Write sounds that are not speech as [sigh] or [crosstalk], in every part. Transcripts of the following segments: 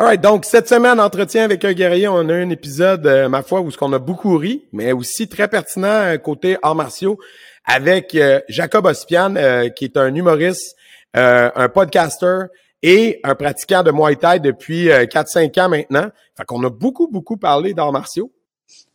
Alright, donc cette semaine, entretien avec un guerrier, on a un épisode, euh, ma foi, où ce qu'on a beaucoup ri, mais aussi très pertinent euh, côté arts martiaux, avec euh, Jacob Ospian, qui est un humoriste, un podcaster et un pratiquant de Muay Thai depuis 4-5 ans maintenant. Fait qu'on a beaucoup, beaucoup parlé d'arts martiaux.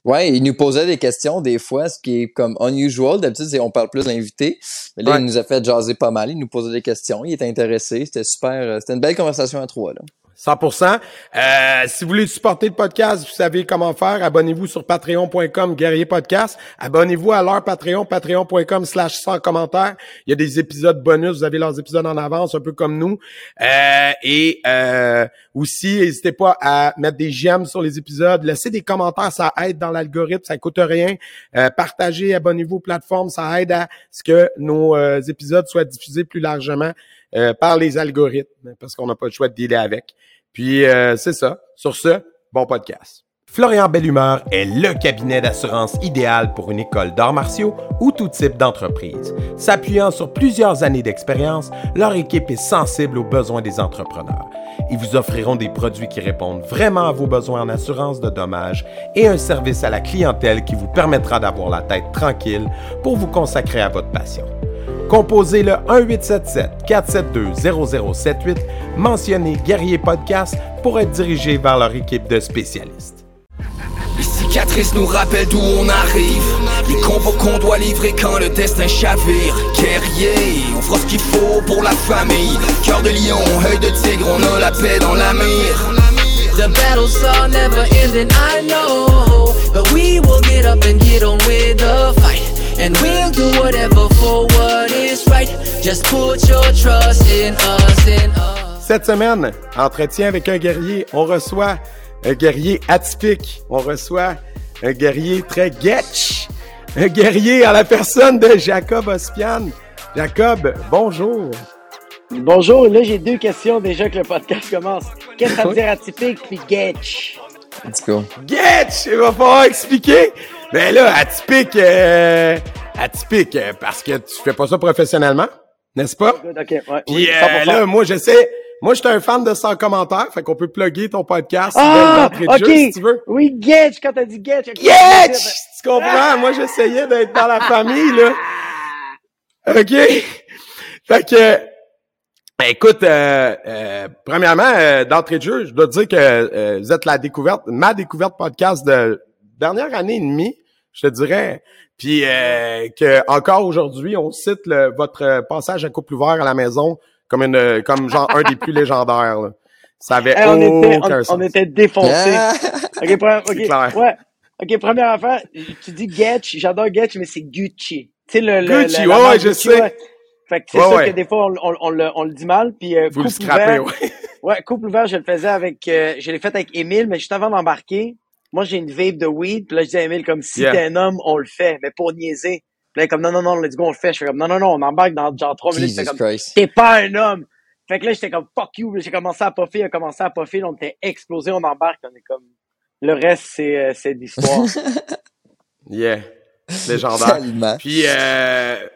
Ouais, il nous posait des questions des fois, ce qui est comme unusual. D'habitude, c'est on parle plus d'invités. Mais là, il nous a fait jaser pas mal. Il nous posait des questions. Il était intéressé. C'était super. C'était une belle conversation à trois, là. 100%. Euh, si vous voulez supporter le podcast, vous savez comment faire. Abonnez-vous sur patreon.com guerrier podcast. Abonnez-vous à leur Patreon, patreon.com slash sans commentaires. Il y a des épisodes bonus. Vous avez leurs épisodes en avance, un peu comme nous. Euh, et euh, aussi, n'hésitez pas à mettre des j'aime sur les épisodes. Laissez des commentaires, ça aide dans l'algorithme, ça coûte rien. partagez, abonnez-vous aux plateformes, ça aide à ce que nos épisodes soient diffusés plus largement. par les algorithmes, parce qu'on n'a pas le choix de dealer avec. Puis euh, c'est ça. Sur ce, bon podcast. Florian Bellumeur est le cabinet d'assurance idéal pour une école d'arts martiaux ou tout type d'entreprise. S'appuyant sur plusieurs années d'expérience, leur équipe est sensible aux besoins des entrepreneurs. Ils vous offriront des produits qui répondent vraiment à vos besoins en assurance de dommages et un service à la clientèle qui vous permettra d'avoir la tête tranquille pour vous consacrer à votre passion. Composez le 1877-472-0078, mentionnez Guerrier Podcast pour être dirigé vers leur équipe de spécialistes. Les cicatrices nous rappellent d'où on arrive. Les combos qu'on doit livrer quand le destin chavire. Guerrier, on fera ce qu'il faut pour la famille. Cœur de lion, œil de tigre, on a la paix dans la mire The battles are never ending, I know. But we will get up and get on with the fight And we'll do whatever for what is right. Just put your trust in us, in us. Cette semaine, entretien avec un guerrier, on reçoit un guerrier atypique. On reçoit un guerrier très getch. Un guerrier à la personne de Jacob Ospian. Jacob, bonjour. Bonjour, là j'ai deux questions déjà que le podcast commence. Qu'est-ce que ça veut dire atypique puis getch? Let's go. Getch! Il va falloir expliquer. Mais ben là, atypique, euh, atypique, euh, parce que tu fais pas ça professionnellement, n'est-ce pas? OK, ouais. Puis oui, euh, là, moi, j'essaie... Moi, j'étais un fan de 100 commentaires, fait qu'on peut plugger ton podcast ah, OK. si tu veux. Oui, Getch, quand t'as dit Getch. Getch! Tu comprends? Moi, j'essayais d'être dans la famille, là. OK? Fait que... Écoute, euh, euh, premièrement, d'entrée de jeu, je dois te dire que vous êtes la découverte, ma découverte podcast de dernière année et demie je te dirais. Puis euh, que encore aujourd'hui, on cite le, votre passage à couple ouvert à la maison comme une comme genre un des plus légendaires. Là. Ça avait on était, on, était défoncés. ok, ok, [laughs] ouais. Ok, première affaire, tu dis Getch, j'adore Getch, mais c'est Gucci. Tu sais le, le Gucci, ouais, je sais. Fait que c'est ça que des fois on, on, on, le, on le dit mal. Puis euh, Vous couple le scrapez, ouvert, ouais. [laughs] ouais, couple ouvert, je le faisais avec, euh, je l'ai fait avec Émile, mais juste avant d'embarquer, moi, j'ai une vape de weed. Puis là, je dis à Emile, comme, si t'es un homme, on le fait. Mais pour niaiser. Puis là, comme, non, non, non, let's go, on le fait. Je fais comme, non, non, non, on embarque dans genre trois minutes. Jesus comme, t'es pas un homme. Fait que là, j'étais comme, fuck you. J'ai commencé à puffer, il a commencé à puffer. on était explosé, on embarque. On est comme, le reste, c'est, euh, c'est d'histoire. [laughs] yeah. [laughs] Légendaire. Puis, euh,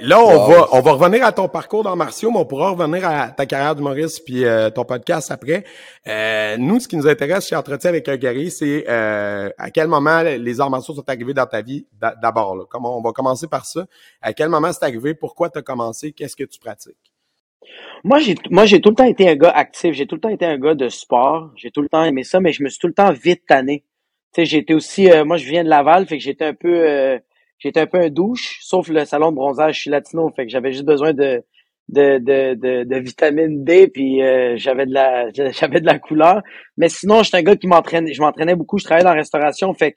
Là, on va on va revenir à ton parcours dans martiaux, mais on pourra revenir à ta carrière d'humoriste puis euh, ton podcast après. Euh, nous, ce qui nous intéresse chez Entretien avec un guerrier, c'est euh, à quel moment les arts martiaux sont arrivés dans ta vie d'abord. Comment on va commencer par ça? À quel moment c'est arrivé? Pourquoi tu as commencé? Qu'est-ce que tu pratiques? Moi, j'ai moi j'ai tout le temps été un gars actif. J'ai tout le temps été un gars de sport. J'ai tout le temps aimé ça, mais je me suis tout le temps vite tanné. Tu sais, j'étais aussi, moi, je viens de Laval, fait que j'étais un peu j'étais un peu un douche, sauf le salon de bronzage, je suis latino, fait que j'avais juste besoin de de, de, de, vitamine D, puis euh, j'avais de la [laughs] j'avais de la couleur. Mais sinon, j'étais un gars qui m'entraînait, je m'entraînais beaucoup, je travaillais dans la restauration, fait que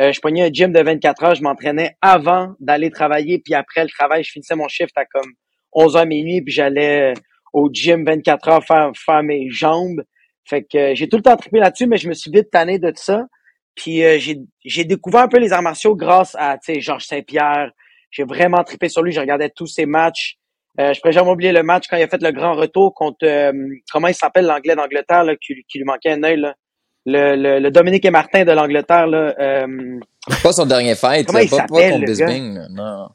euh, je prenais un gym de 24 heures, je m'entraînais avant d'aller travailler, puis après le travail, je finissais mon shift à comme 11 h minuit, puis j'allais au gym 24 heures faire, faire mes jambes. Fait que euh, j'ai tout le temps trippé là-dessus, mais je me suis vite tanné de tout ça. Puis euh, j'ai découvert un peu les arts martiaux grâce à Georges Saint-Pierre. J'ai vraiment trippé sur lui. Je regardais tous ses matchs. Euh, je pourrais jamais oublier le match quand il a fait le grand retour contre euh, comment il s'appelle l'anglais d'Angleterre là, qui, qui, lui manquait un œil là. Le, le, le Dominique et Martin de l'Angleterre là. Euh, pas son dernier fight, comment il pas, pas contre Bisbing, non.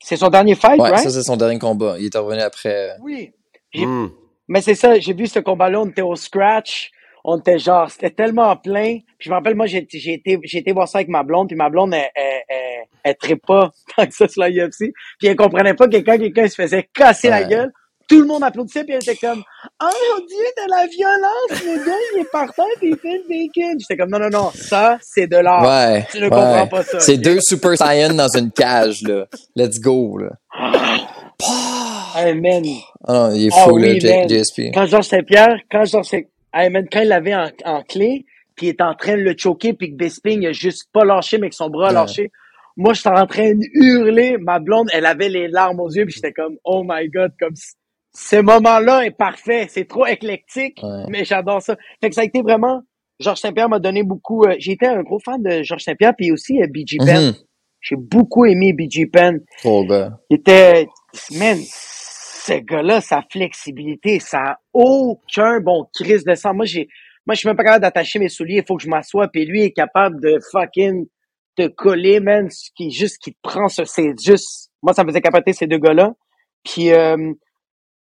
C'est son dernier fight, ouais, right? ça c'est son dernier combat. Il est revenu après. Oui. J'ai mm. Mais c'est ça, j'ai vu ce combat-là, on était au scratch, on était genre, c'était tellement plein. Puis je me rappelle, moi, j'ai j'ai été, j'ai été voir ça avec ma blonde, puis ma blonde, elle, elle, elle, elle trippe pas [laughs] tant que ça sur la UFC. Puis elle comprenait pas que quand quelqu'un se faisait casser la gueule, tout le monde applaudissait, puis elle était comme « Oh mon Dieu, de la violence, le gars, il est partant, puis il fait le bacon. » J'étais comme « Non, non, non, ça, c'est de l'art. Ouais. Tu ne ouais. comprends pas ça. C'est deux Super Saiyan dans une cage, là. Let's go, là. Hey, man. Ah non, il est Ah fou, là, oui, J- man. JSP. Quand Georges Saint-Pierre, quand Georges hey, man, quand il l'avait en, en clé, puis il est en train de le choquer, puis que Bisping il a juste pas lâché, mais que son bras a Ouais. lâché. Moi, j'étais en train de hurler. Ma blonde, elle avait les larmes aux yeux, puis j'étais comme, oh my god, comme ce moment-là est parfait. C'est trop éclectique, Ouais. mais j'adore ça. Fait que ça a été vraiment, Georges Saint-Pierre m'a donné beaucoup, euh, été un gros fan de Georges Saint-Pierre, puis aussi euh, BG Penn. Mhm. J'ai beaucoup aimé BG Penn. Trop gars. Il était, man, ce gars-là, sa flexibilité, ça a aucun bon crise de sang. Moi, j'ai, moi, je suis même pas capable d'attacher mes souliers. Il faut que je m'assoie. Puis lui est capable de fucking te coller, man. Ce qui juste, qui te prend sur, c'est juste, moi, ça me faisait capoter ces deux gars-là. Puis, euh,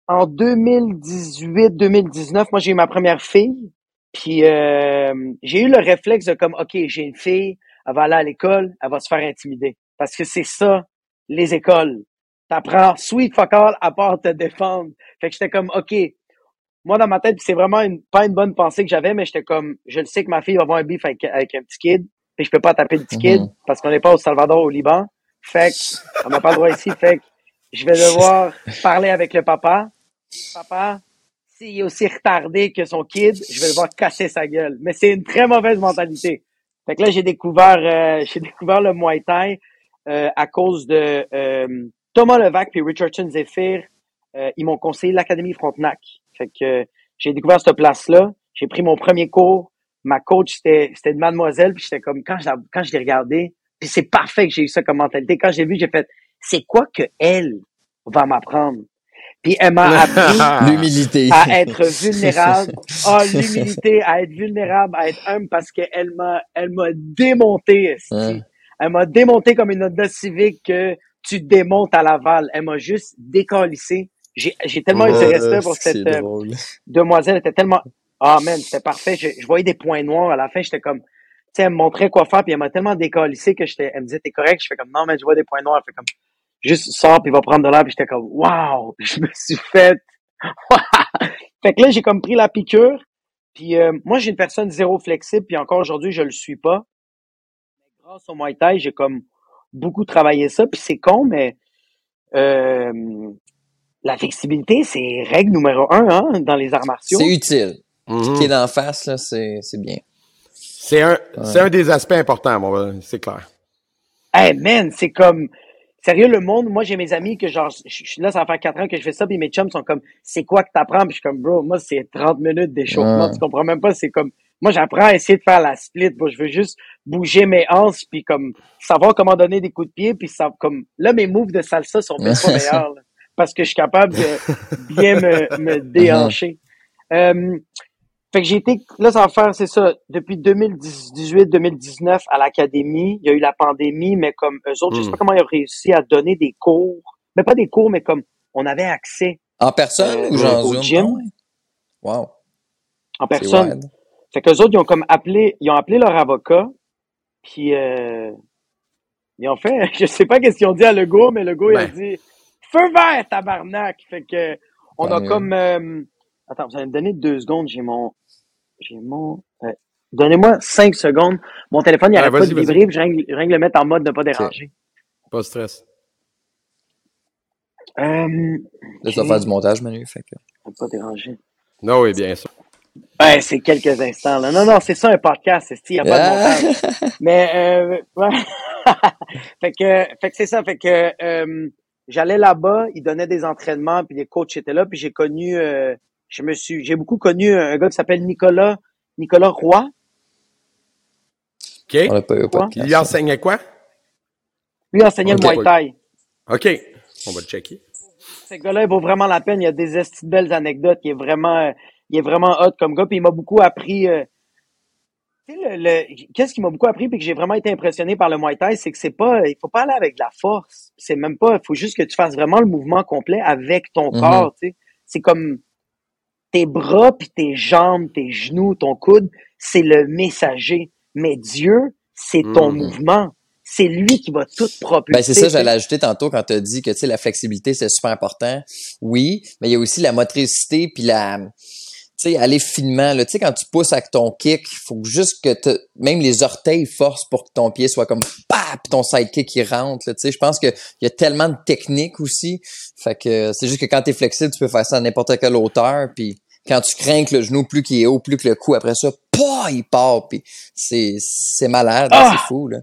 en 2018, 2019, moi, j'ai eu ma première fille. Puis, euh, j'ai eu le réflexe de comme, OK, j'ai une fille, elle va aller à l'école, elle va se faire intimider. Parce que c'est ça, les écoles. T'apprends sweet fuck all à part te défendre. Fait que j'étais comme, OK, moi dans ma tête, c'est vraiment une, pas une bonne pensée que j'avais, mais j'étais comme, je le sais que ma fille va avoir un beef avec, avec un petit kid, puis je peux pas taper le petit kid Mhm. parce qu'on n'est pas au Salvador, au Liban. Fait que, on n'a pas le droit ici, fait que je vais devoir parler avec le papa. Papa, s'il est aussi retardé que son kid, je vais devoir casser sa gueule. Mais c'est une très mauvaise mentalité. Fait que là, j'ai découvert, euh, j'ai découvert le Muay Thai euh, à cause de euh, Thomas Levac puis Richardson Zephyr. Euh, ils m'ont conseillé l'Académie Frontenac. Fait que euh, j'ai découvert cette place-là. J'ai pris mon premier cours. Ma coach, c'était une mademoiselle. Puis j'étais comme, quand je, la- quand je l'ai regardée, puis c'est parfait que j'ai eu ça comme mentalité. Quand j'ai vu, j'ai fait, c'est quoi que elle va m'apprendre? Puis elle m'a appris [laughs] L'humilité. à être vulnérable. [laughs] Ah, l'humilité, à être vulnérable, à être humble parce qu'elle m'a, elle m'a démonté. Ouais. Elle m'a démonté comme une Honda civique que tu démontes à Laval. Elle m'a juste décalissé. J'ai, j'ai tellement eu de Ouais, respect pour cette euh, demoiselle. Elle était tellement, ah, man, c'était parfait. Je, je voyais des points noirs. À la fin, j'étais comme, tu sais, elle me montrait quoi faire puis elle m'a tellement décalissé que j'étais, elle me disait, t'es correct? Je fais comme, non, mais je vois des points noirs. Elle fait comme, juste sors puis va prendre de l'air puis j'étais comme, wow, [laughs] je me suis fait, [laughs] fait que là, j'ai comme pris la piqûre. Puis euh, moi, j'ai une personne zéro flexible, puis encore aujourd'hui, je le suis pas. Grâce au Muay Thai, j'ai comme beaucoup travaillé ça. Puis c'est con, mais euh, la flexibilité, c'est règle numéro un hein, dans les arts martiaux. C'est utile. Mhm. Qui est d'en face, là, c'est c'est bien. C'est un, c'est un des aspects importants, c'est clair. Hey man, c'est comme sérieux le monde. Moi, j'ai mes amis que genre, je suis là, ça va faire quatre ans que je fais ça, puis mes chums sont comme, c'est quoi que t'apprends Puis je suis comme, bro, moi c'est 30 minutes d'échauffement. Ouais. Tu comprends même pas. C'est comme, moi j'apprends à essayer de faire la split. Moi, je veux juste bouger mes hanches, puis comme savoir comment donner des coups de pied, puis ça, comme là mes moves de salsa sont pas [laughs] meilleurs là, parce que je suis capable de bien me, me [laughs] déhancher. Euh, fait que j'ai été, là, ça va faire, c'est ça, depuis 2018-2019 à l'académie. Il y a eu la pandémie, mais comme eux autres, je sais Mm. pas comment ils ont réussi à donner des cours. Mais pas des cours, mais comme on avait accès En personne Euh, ou genre au Zoom? gym. Ah. Wow. en personne. Fait qu'eux autres, ils ont comme appelé, ils ont appelé leur avocat, puis euh, ils ont fait, [laughs] je sais pas qu'est-ce qu'ils ont dit à Legault, mais Legault, il a Ben. dit « Feu vert, tabarnak! » Fait que, on a mieux. comme... euh, attends, vous allez me donner deux secondes, j'ai mon... J'ai mon... euh, Donnez-moi cinq secondes. Mon téléphone, il Ouais, arrête pas de vibrer, puis je viens de le mettre en mode de pas déranger. Pas de stress. Euh, Là, tu vas ok. faire du montage, Manu. Fait que... Pas déranger. Non, oui, bien sûr. Ouais, c'est quelques instants, là. Non, non, c'est ça un podcast, c'est il y a pas de Ah! montage. Mais euh, ouais. [laughs] fait que fait que c'est ça fait que euh, j'allais là-bas, ils donnaient des entraînements puis les coachs étaient là puis j'ai connu euh, je me suis j'ai beaucoup connu un gars qui s'appelle Nicolas Nicolas Roy. OK? On pas eu podcast. Il enseignait quoi? Lui il enseignait le Muay Thai. OK. On va le checker. Ce gars-là, il vaut vraiment la peine. Il y a des belles anecdotes. Il est vraiment, euh, il est vraiment hot comme gars. Puis il m'a beaucoup appris. euh, tu sais, le, le- qu'est-ce qui m'a beaucoup appris puis que j'ai vraiment été impressionné par le Muay Thai, c'est que c'est pas, il faut pas aller avec de la force. C'est même pas, il faut juste que tu fasses vraiment le mouvement complet avec ton Mhm. corps. Tu sais, c'est comme, tes bras, puis tes jambes, tes genoux, ton coude, c'est le messager. Mais Dieu, c'est ton Mhm. mouvement. C'est lui qui va tout propulser. Ben, c'est ça, j'allais ajouter tantôt quand tu as dit que, tu sais, la flexibilité, c'est super important. Oui, mais il y a aussi la motricité puis la, sais, aller finement. Tu sais, quand tu pousses avec ton kick, il faut juste que te- même les orteils forcent pour que ton pied soit comme, puis ton sidekick, il rentre. Tu sais, je pense qu'il y a tellement de techniques aussi. Fait que c'est juste que quand t'es flexible, tu peux faire ça à n'importe quelle hauteur puis quand tu crains que le genou plus qu'il est haut, plus que le cou, après ça, pas, il part, puis c'est, c'est malade, Ah! c'est fou, là.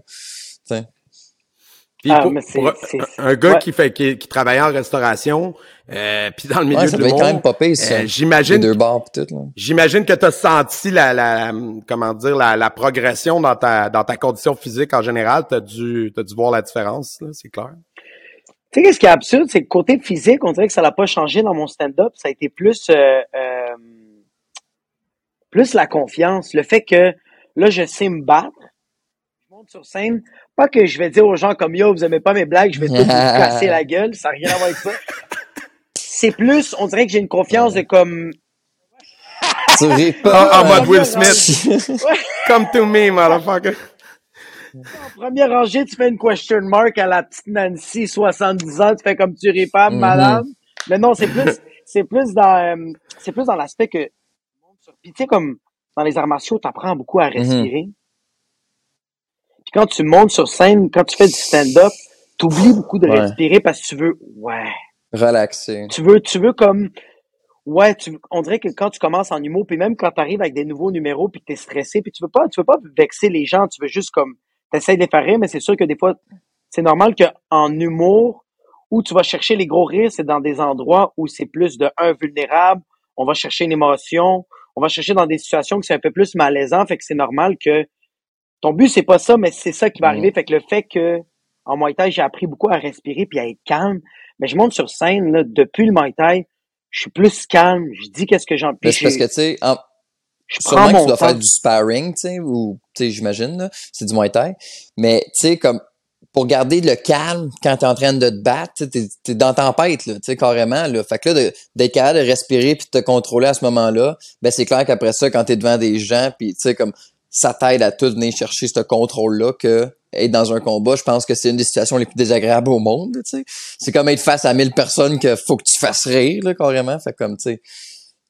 Puis Ah, pour, mais c'est- pour un- gars ouais. qui fait qui, qui travaillait en restauration, euh, puis dans le milieu Ouais, ça de être quand même l'humour, pas pire, ça. euh, Les j'imagine deux bords pis tout, là. J'imagine que tu as senti la, la comment dire la, la progression dans ta dans ta condition physique en général. Tu as dû t'as dû voir la différence, là, c'est clair. Tu sais, qu'est-ce qui est absurde, c'est que côté physique, on dirait que ça l'a pas changé dans mon stand-up. Ça a été plus, euh, euh, plus la confiance. Le fait que là, je sais me battre. Je monte sur scène. Pas que je vais dire aux gens comme yo, vous aimez pas mes blagues, je vais tout vous [laughs] casser la gueule. Ça n'a rien à voir avec ça. C'est plus, on dirait que j'ai une confiance de comme, Tu ris En, pas. en mode Will Smith. Come to me, motherfucker. en première rangée, tu fais une question mark à la petite Nancy, 70 ans, tu fais comme tu ris pas, Mhm. madame. Mais non, c'est plus, c'est plus dans, euh, c'est plus dans l'aspect que, puis tu sais, comme, dans les arts martiaux, t'apprends beaucoup à respirer. Puis quand tu montes sur scène, quand tu fais du stand-up, t'oublies beaucoup de Ouais. respirer parce que tu veux, ouais, Relaxé. tu veux, tu veux comme, ouais, tu, on dirait que quand tu commences en humour, puis même quand tu arrives avec des nouveaux numéros, puis que t'es stressé, puis tu veux pas, tu veux pas vexer les gens, tu veux juste comme, t'essayes de les faire rire, mais c'est sûr que des fois, c'est normal qu'en humour, où tu vas chercher les gros rires, c'est dans des endroits où c'est plus de un vulnérable, on va chercher une émotion, on va chercher dans des situations qui sont un peu plus malaisant, fait que c'est normal que ton but c'est pas ça, mais c'est ça qui va Mhm. arriver, fait que le fait que en Muay Thai, j'ai appris beaucoup à respirer puis à être calme, mais je monte sur scène là, depuis le Muay Thai, je suis plus calme, je dis qu'est-ce que j'en c'est parce que, tu sais, en- je prends sûrement que tu dois temps. faire du sparring, tu sais, ou, tu sais, j'imagine, là, c'est du Muay Thai. Mais, tu sais, comme, pour garder le calme quand t'es en train de te battre, t'es, t'es dans tempête, là, tu sais, carrément, là. Fait que là, d'être capable de respirer puis de te contrôler à ce moment-là, ben, c'est clair qu'après ça, quand t'es devant des gens puis, tu sais, comme, ça t'aide à tout venir chercher ce contrôle-là que être dans un combat, je pense que c'est une des situations les plus désagréables au monde, tu sais. C'est comme être face à 1000 personnes que faut que tu fasses rire, là, carrément. Fait comme, tu sais,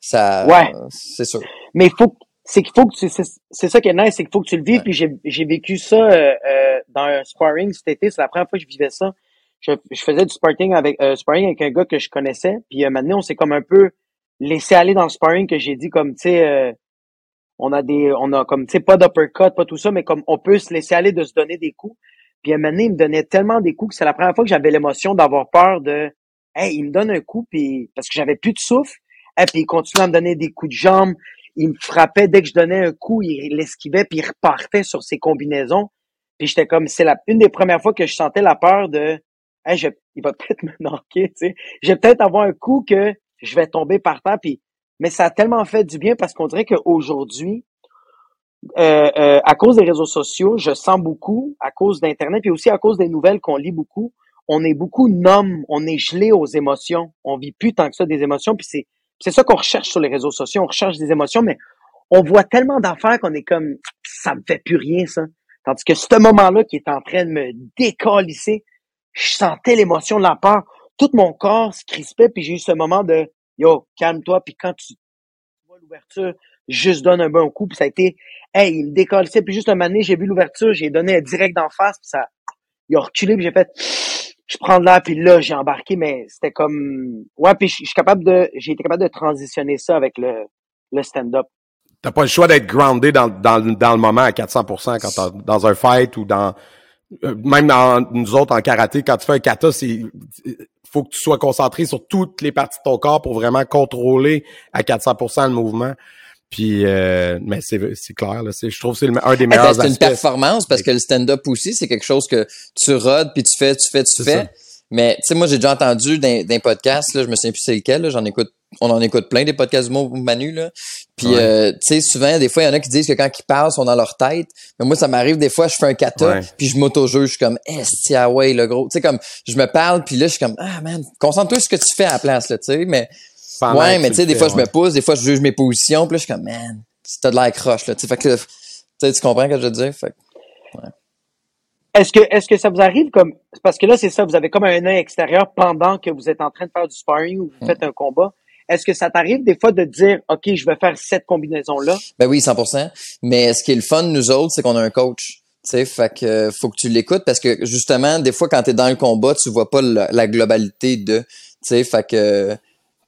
ça, Ouais. c'est sûr. Mais faut, c'est qu'il faut que tu, c'est, c'est ça qui est nice, c'est qu'il faut que tu le vives. Ouais. Puis j'ai, j'ai vécu ça euh, euh, dans un sparring cet été. C'est la première fois que je vivais ça. Je, je faisais du sparring avec, euh, sparring avec un gars que je connaissais. Puis maintenant, on s'est comme un peu laissé aller dans le sparring que j'ai dit comme, tu sais, euh, on a des, on a comme, tu sais, pas d'uppercut, pas tout ça, mais comme on peut se laisser aller de se donner des coups. Puis un moment donné, il me donnait tellement des coups que c'est la première fois que j'avais l'émotion d'avoir peur de, hey, il me donne un coup, puis parce que j'avais plus de souffle. Et puis il continuait à me donner des coups de jambe. Il me frappait dès que je donnais un coup, il l'esquivait puis il repartait sur ses combinaisons. Puis j'étais comme, c'est la une des premières fois que je sentais la peur de, hey, je, il va peut-être [laughs] me knocker, tu sais. Je vais peut-être avoir un coup que je vais tomber par terre. Puis, mais ça a tellement fait du bien parce qu'on dirait qu'aujourd'hui, euh, euh, à cause des réseaux sociaux, je sens beaucoup, à cause d'Internet, puis aussi à cause des nouvelles qu'on lit beaucoup, on est beaucoup nomme, on est gelé aux émotions. On vit plus tant que ça des émotions, puis c'est c'est ça qu'on recherche sur les réseaux sociaux. On recherche des émotions, mais on voit tellement d'affaires qu'on est comme ça me fait plus rien ça. Tandis que ce moment-là qui est en train de me décalisser, je sentais l'émotion de la peur. Tout mon corps se crispait, puis j'ai eu ce moment de yo calme-toi. Puis quand tu vois l'ouverture, juste donne un bon coup, puis ça a été hey il me décalissait. Puis juste un moment donné, j'ai vu l'ouverture, j'ai donné direct d'en face, puis ça il a reculé, puis j'ai fait je prends de l'air, puis là, j'ai embarqué, mais c'était comme... Ouais, puis je suis capable de... J'ai été capable de transitionner ça avec le, le stand-up. T'as pas le choix d'être groundé dans, dans, dans le moment à 400% quand dans un fight ou dans même dans nous autres en karaté quand tu fais un kata c'est faut que tu sois concentré sur toutes les parties de ton corps pour vraiment contrôler à 400% le mouvement puis euh, mais c'est c'est clair là je trouve que c'est un des Hey, meilleurs c'est une performance parce que le stand-up aussi, c'est quelque chose que tu rodes puis tu fais, tu fais, tu fais. ça. Mais tu sais, moi j'ai déjà entendu d'un podcast, là, je me souviens plus c'est lequel, j'en écoute, on en écoute plein des podcasts du mot Manu là. Puis Ouais. euh, tu sais, souvent des fois il y en a qui disent que quand ils parlent, ils sont dans leur tête. Mais moi ça m'arrive des fois, je fais un kata Ouais. puis je m'auto-juge, je suis comme esti ah ouais le gros. Tu sais comme je me parle puis là je suis comme ah man, concentre-toi sur ce que tu fais à la place là, tu sais, mais pendant Ouais, mais tu sais, des fois, je me pousse, des fois, je juge mes positions, puis là, je suis comme, man, t'as de l'air croche, là. Tu sais, fait que, tu sais, tu comprends ce que je veux dire? Fait que- Est-ce que, est-ce que ça vous arrive comme, parce que là, c'est ça, vous avez comme un œil extérieur pendant que vous êtes en train de faire du sparring ou vous faites un combat. Est-ce que ça t'arrive des fois de dire, OK, je vais faire cette combinaison-là? Ben oui, 100%. Mais ce qui est le fun, nous autres, c'est qu'on a un coach. Tu sais, fait que euh, faut que tu l'écoutes parce que justement, des fois, quand t'es dans le combat, tu vois pas la, globalité de. Tu fait que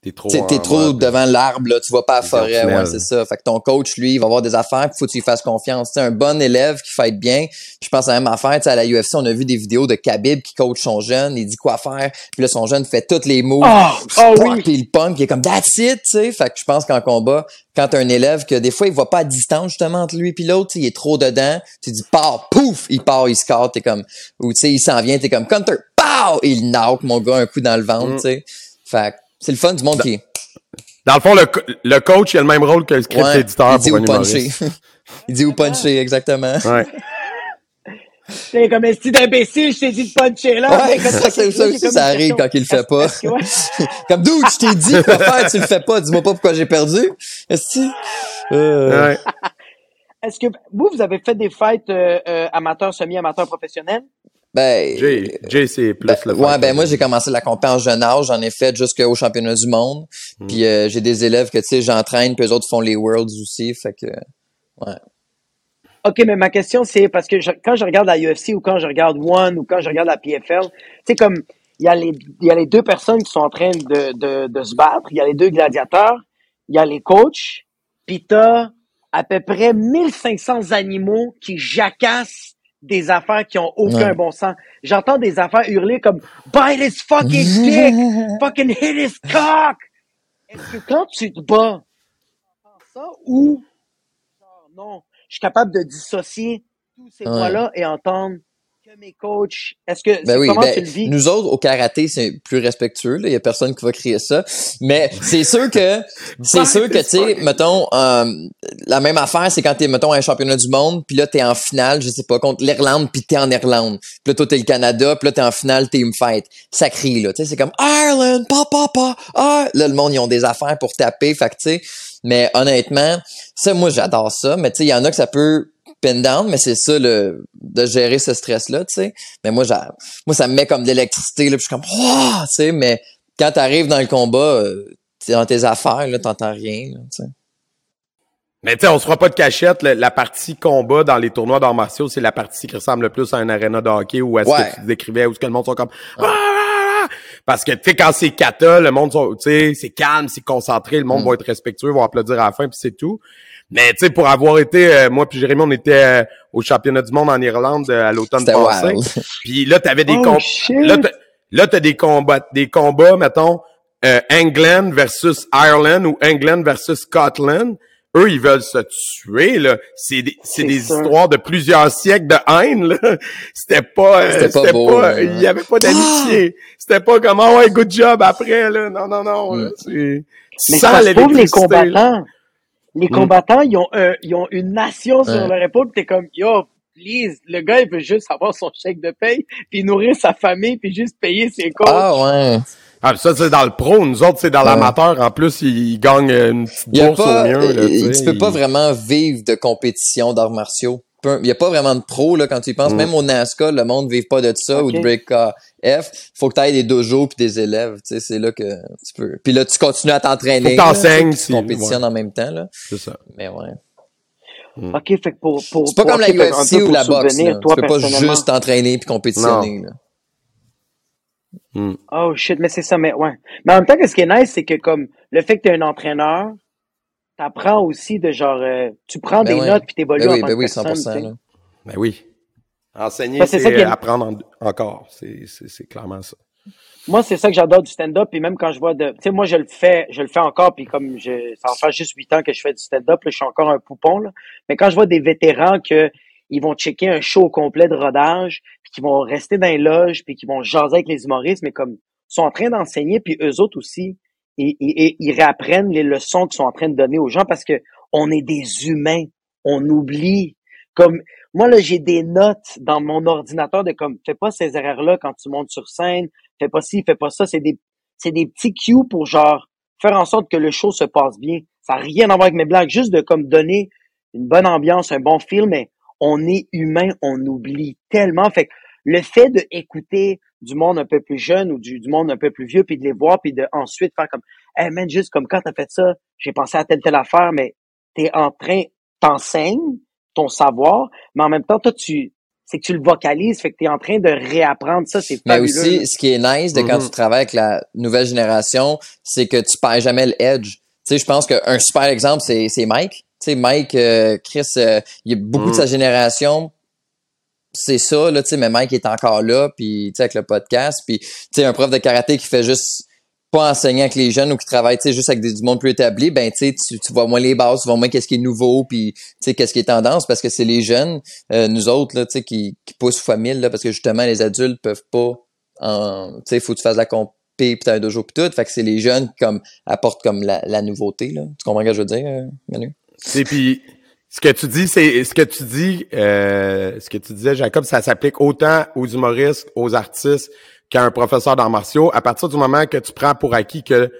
T'es trop. t'es, trop mode- devant l'arbre, là, tu vois pas la forêt, ouais, c'est ça. Fait que ton coach, lui, il va avoir des affaires, faut que tu lui fasses confiance. Tu sais, un bon élève qui fight bien. Je pense à la même affaire, tu sais, à la UFC, on a vu des vidéos de Khabib qui coach son jeune, il dit quoi faire, puis là, son jeune fait tous les moves. Oh, oh Pouah, oui! Puis il pump, puis il est comme that's it, tu sais. Fait que je pense qu'en combat, quand t'as un élève que des fois il voit pas à distance justement entre lui puis l'autre, il est trop dedans, tu dis pars, pouf, il part, il score, t'es comme ou tu sais, il s'en vient, t'es comme counter, pow, il knock mon gars un coup dans le ventre, Mm. tu sais. Fait que c'est le fun du monde qui Dans le fond, le, le coach, il a le même rôle que le script ouais, éditeur il dit pour où un puncher. humoriste. [laughs] il dit où puncher exactement. Ouais. [laughs] T'es comme un style d'imbécile, je t'ai dit de puncher là. Ouais, comme ça, ça, ça arrive quand il le fait pas. [laughs] Comme d'où je t'ai dit quoi faire, tu le fais pas, dis-moi pas pourquoi j'ai perdu. Est-ce que euh, Ouais. Est-ce que vous, vous avez fait des fights euh, euh, amateurs, semi-amateurs, professionnels? Ben Jay, Jay c'est plus Ben, le ouais, ben moi j'ai commencé la compé en jeune âge, j'en ai fait jusqu'au championnat du monde. Mm. Puis euh, j'ai des élèves que tu sais j'entraîne, puis eux autres font les worlds aussi, fait que OK, mais ma question, c'est parce que je- quand je regarde la UFC ou quand je regarde One ou quand je regarde la PFL, tu sais, comme il y, a les, il y a les deux personnes qui sont en train de, de, de se battre, il y a les deux gladiateurs, il y a les coachs, puis t'as à peu près 1500 animaux qui jacassent des affaires qui ont aucun Ouais. bon sens. J'entends des affaires hurler comme « Bite his fucking dick! [laughs] Fucking hit his cock! » Est-ce que quand tu te bats, tu entends ça ou non, je suis capable de dissocier tous ces Ouais. voix-là et entendre que mes coachs. Est-ce que ben oui, comment ben, tu le vis? nous autres au karaté c'est plus respectueux, là, il y a personne qui va crier ça, mais c'est sûr que c'est sûr que tu sais, mettons euh, la même affaire, c'est quand t'es mettons à un championnat du monde, puis là t'es en finale, je sais pas contre l'Irlande, puis t'es en Irlande, puis là toi t'es le Canada, puis là t'es en finale, t'es une fête, ça crie là, tu sais c'est comme Ireland, pa pa pa, ah! là le monde ils ont des affaires pour taper, fait que tu sais, mais honnêtement, ça moi j'adore ça, mais tu sais il y en a que ça peut pin down, mais c'est ça le de gérer ce stress là, tu sais. Mais moi moi ça me met comme de l'électricité là, puis je suis comme tu sais, mais quand t'arrives dans le combat, euh, t'es dans tes affaires là, t'entends rien, là, tu sais. Mais tu sais, on se fera pas de cachette. la partie combat dans les tournois d'arts martiaux, c'est la partie qui ressemble le plus à un arena de hockey où est-ce Ouais. que tu décrivais, où est-ce que le monde sont comme... Ah, ah, ah! Parce que, tu sais, quand c'est kata, le monde, sont- tu sais, c'est calme, c'est concentré, le monde Mm. va être respectueux, va applaudir à la fin, puis c'est tout. Mais, tu sais, pour avoir été, euh, moi puis Jérémy, on était euh, au championnat du monde en Irlande euh, à l'automne passé. wild. Puis là, t'avais des Oh, combats. Là, t'as- là, t'as des combats, des combats, mettons, euh, England versus Ireland ou England versus Scotland. Eux, ils veulent se tuer, là. C'est des, c'est C'est des histoires de plusieurs siècles de haine, là. [laughs] C'était pas, euh, C'était pas c'était beau, pas, il y avait pas d'amitié. C'était pas comme, ah ouais, good job après, là. Non, non, non, là. Mm. C'est, Mais tu c'est que pour les combattants, les Mm. combattants, ils ont, un- ils ont une nation sur Ouais. leur épaule. pis T'es comme, yo, please, le gars, il veut juste avoir son chèque de paye, puis nourrir sa famille, puis juste payer ses coachs. Ah ouais. Ah, ça, c'est dans le pro. Nous autres, c'est dans Ouais. l'amateur. En plus, ils, gagnent une petite bourse pas au mieux, là. euh, tu sais. tu peux pas vraiment vivre de compétition d'arts martiaux. Peu- Il y a pas vraiment de pro là quand tu y penses, Mm. même au NASCAR, le monde ne vive pas de ça ou de break F. Faut que tu aies des dojos puis des élèves, tu sais, c'est là que tu peux. Puis là tu continues à t'entraîner. Tu puis tu si- compétitionnes en même temps là. C'est ça. Mais ouais. OK, fait que pour, pour, C'est pas pour- comme ok, la UFC peu ou pour la boxe. toi, Tu peux pas juste t'entraîner puis compétitionner. Là. Oh shit, mais c'est ça, mais ouais. Mais en même temps, ce qui est nice, c'est que comme le fait que tu es un entraîneur, t'apprends aussi de genre, euh, tu prends Ben des ouais. notes puis t'évolues Ben en oui, tant ben que oui, personne. 100%. tu sais. là. Ben oui. Enseigner, c'est qui est- apprendre en- encore. C'est, c'est, c'est clairement ça. Moi, c'est ça que j'adore du stand-up. Puis même quand je vois de, tu sais, moi je le fais, je le fais encore. Puis comme je, ça en fait juste huit ans que je fais du stand-up, je suis encore un poupon. Là. Mais quand je vois des vétérans que ils vont checker un show complet de rodage, puis qu'ils vont rester dans les loges, puis qu'ils vont jaser avec les humoristes, mais comme ils sont en train d'enseigner, puis eux autres aussi, ils, ils réapprennent les leçons qu'ils sont en train de donner aux gens parce que on est des humains, on oublie. Comme moi là, j'ai des notes dans mon ordinateur de comme fais pas ces erreurs là quand tu montes sur scène, fais pas ci, fais pas ça. C'est des c'est des petits cues pour genre faire en sorte que le show se passe bien. Ça n'a rien à voir avec mes blagues, juste de comme donner une bonne ambiance, un bon film, mais on est humain, on oublie tellement. Fait que le fait d'écouter du monde un peu plus jeune ou du, monde un peu plus vieux, puis de les voir, puis de ensuite faire comme, hey man, juste comme quand t'as fait ça, j'ai pensé à telle telle affaire, mais t'es en train, t'enseignes ton savoir, mais en même temps, toi, tu, c'est que tu le vocalises, fait que tu es en train de réapprendre ça, c'est Mais aussi, ce qui est nice de quand mm-hmm. tu travailles avec la nouvelle génération, c'est que tu perds jamais le edge. Tu sais, je pense qu'un super exemple, c'est, c'est Mike. Tu sais, Mike, euh, Chris, euh, il y a beaucoup de sa mm. génération, c'est ça, là, tu sais, mais Mike est encore là, puis tu sais, avec le podcast, puis tu sais, un prof de karaté qui fait juste pas enseigner avec les jeunes ou qui travaillent juste avec des, du monde plus établi, ben tu, tu vois moins les bases, tu vois moins qu'est-ce qui est nouveau, puis qu'est-ce qui est tendance, parce que c'est les jeunes, euh, nous autres, là, qui, qui poussent fois mille, là, parce que justement, les adultes peuvent pas en. Tu faut que tu fasses la compé, puis t'as un dojo puis tout. Fait que c'est les jeunes qui comme apportent comme la, la nouveauté. Là. Tu comprends ce que je veux dire, euh, Manu? Et puis ce que tu dis, c'est ce que tu dis, euh, ce que tu disais, Jacob, ça s'applique autant aux humoristes, aux artistes, qu'un professeur d'arts martiaux, à partir du moment que tu prends pour acquis que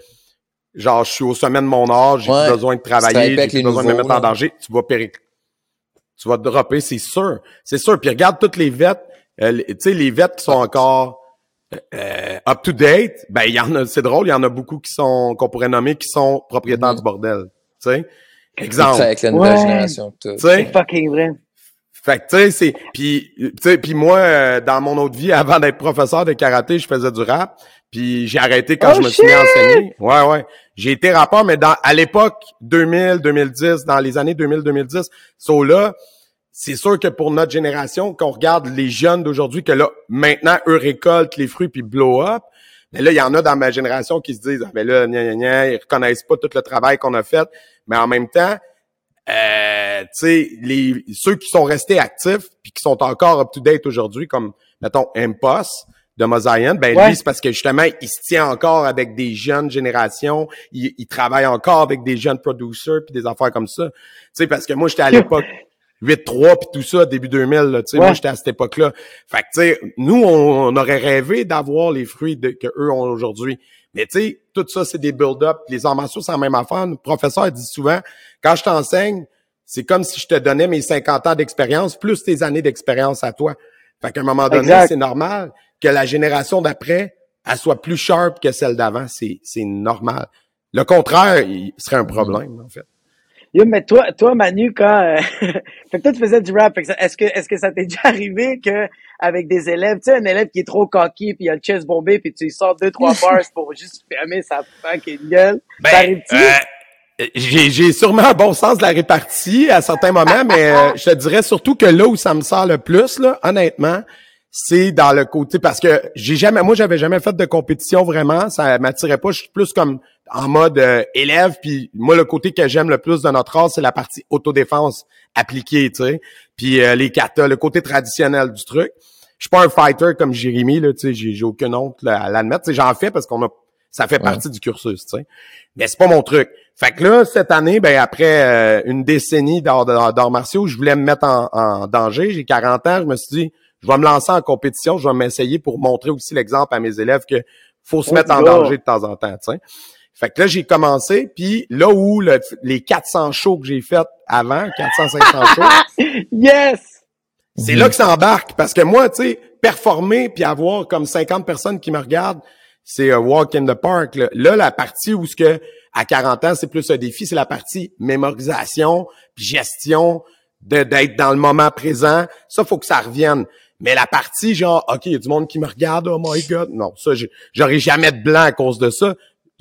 genre je suis au sommet de mon âge, j'ai besoin de travailler, j'ai besoin de me mettre en danger, tu vas périr. Tu vas te dropper, c'est sûr. C'est sûr. Puis regarde toutes les vêtes, euh, tu sais, les vêtes qui sont encore euh, up to date, ben il y en a, c'est drôle, il y en a beaucoup qui sont, qu'on pourrait nommer, qui sont propriétaires mm-hmm. du bordel. Tu sais. Exemple. Avec la nouvelle génération. C'est fucking vrai. Fait que tu sais, c'est puis tu sais puis moi euh, dans mon autre vie [laughs] avant d'être professeur de karaté, je faisais du rap, puis j'ai arrêté quand oh, je me suis mis à enseigner. Ouais ouais. J'ai été rappeur mais dans à l'époque 2000 2010 dans les années 2000 2010, so là c'est sûr que pour notre génération qu'on regarde les jeunes d'aujourd'hui que là maintenant eux récoltent les fruits puis blow up, mais là il y en a dans ma génération qui se disent ah ben là gna, gna, ils reconnaissent pas tout le travail qu'on a fait, mais en même temps euh, tu sais, les ceux qui sont restés actifs puis qui sont encore up to date aujourd'hui, comme mettons Impost de Mosaïen, ben lui c'est parce que justement il se tient encore avec des jeunes générations, il, il travaille encore avec des jeunes producers puis des affaires comme ça. Tu sais parce que moi j'étais à [laughs] l'époque 8-3 puis tout ça début 2000 tu sais moi j'étais à cette époque-là. Fait que tu sais nous on, aurait rêvé d'avoir les fruits de, que eux ont aujourd'hui. Mais tu sais, tout ça, c'est des build-up. Les martiaux, c'est la même affaire. Le professeur dit souvent, quand je t'enseigne, c'est comme si je te donnais mes 50 ans d'expérience plus tes années d'expérience à toi. Fait qu'à un moment donné, c'est normal que la génération d'après, elle soit plus sharp que celle d'avant. C'est, c'est normal. Le contraire, il serait un problème, en fait. Yo, mais toi, toi, Manu, quand, euh, [laughs] fait que toi, tu faisais du rap, est-ce que, est-ce que ça t'est déjà arrivé que, avec des élèves, tu sais, un élève qui est trop coquille, puis il a le chest bombé, puis tu lui sors deux, trois [laughs] bars pour juste fermer sa fucking gueule? Ben, euh, j'ai, j'ai sûrement un bon sens de la répartie à certains moments, mais euh, [laughs] je te dirais surtout que là où ça me sort le plus, là, honnêtement, c'est dans le côté parce que j'ai jamais moi j'avais jamais fait de compétition vraiment ça m'attirait pas je suis plus comme en mode euh, élève puis moi le côté que j'aime le plus de notre art c'est la partie autodéfense appliquée tu sais. Puis euh, les katas le côté traditionnel du truc. Je suis pas un fighter comme Jérémy là tu sais j'ai, j'ai aucun honte à l'admettre. J'en fais parce qu'on a ça fait partie du cursus tu sais. Mais c'est pas mon truc. Fait que là cette année ben après euh, une décennie d'art, d'art martiaux je voulais me mettre en, en danger j'ai 40 ans je me suis dit je vais me lancer en compétition, je vais m'essayer pour montrer aussi l'exemple à mes élèves que faut se mettre en danger de temps en temps, tu Fait que là, j'ai commencé, puis là où les 400 shows que j'ai fait avant, 400-500 [laughs] shows... yes! C'est là que ça embarque, parce que moi, tu sais, performer puis avoir comme 50 personnes qui me regardent, c'est walk in the park. Là, là la partie où ce que à 40 ans, c'est plus un défi, c'est la partie mémorisation, gestion, d'être dans le moment présent. Ça, faut que ça revienne. Mais la partie genre, OK, il y a du monde qui me regarde, oh my God. Non, ça, j'aurais jamais de blanc à cause de ça.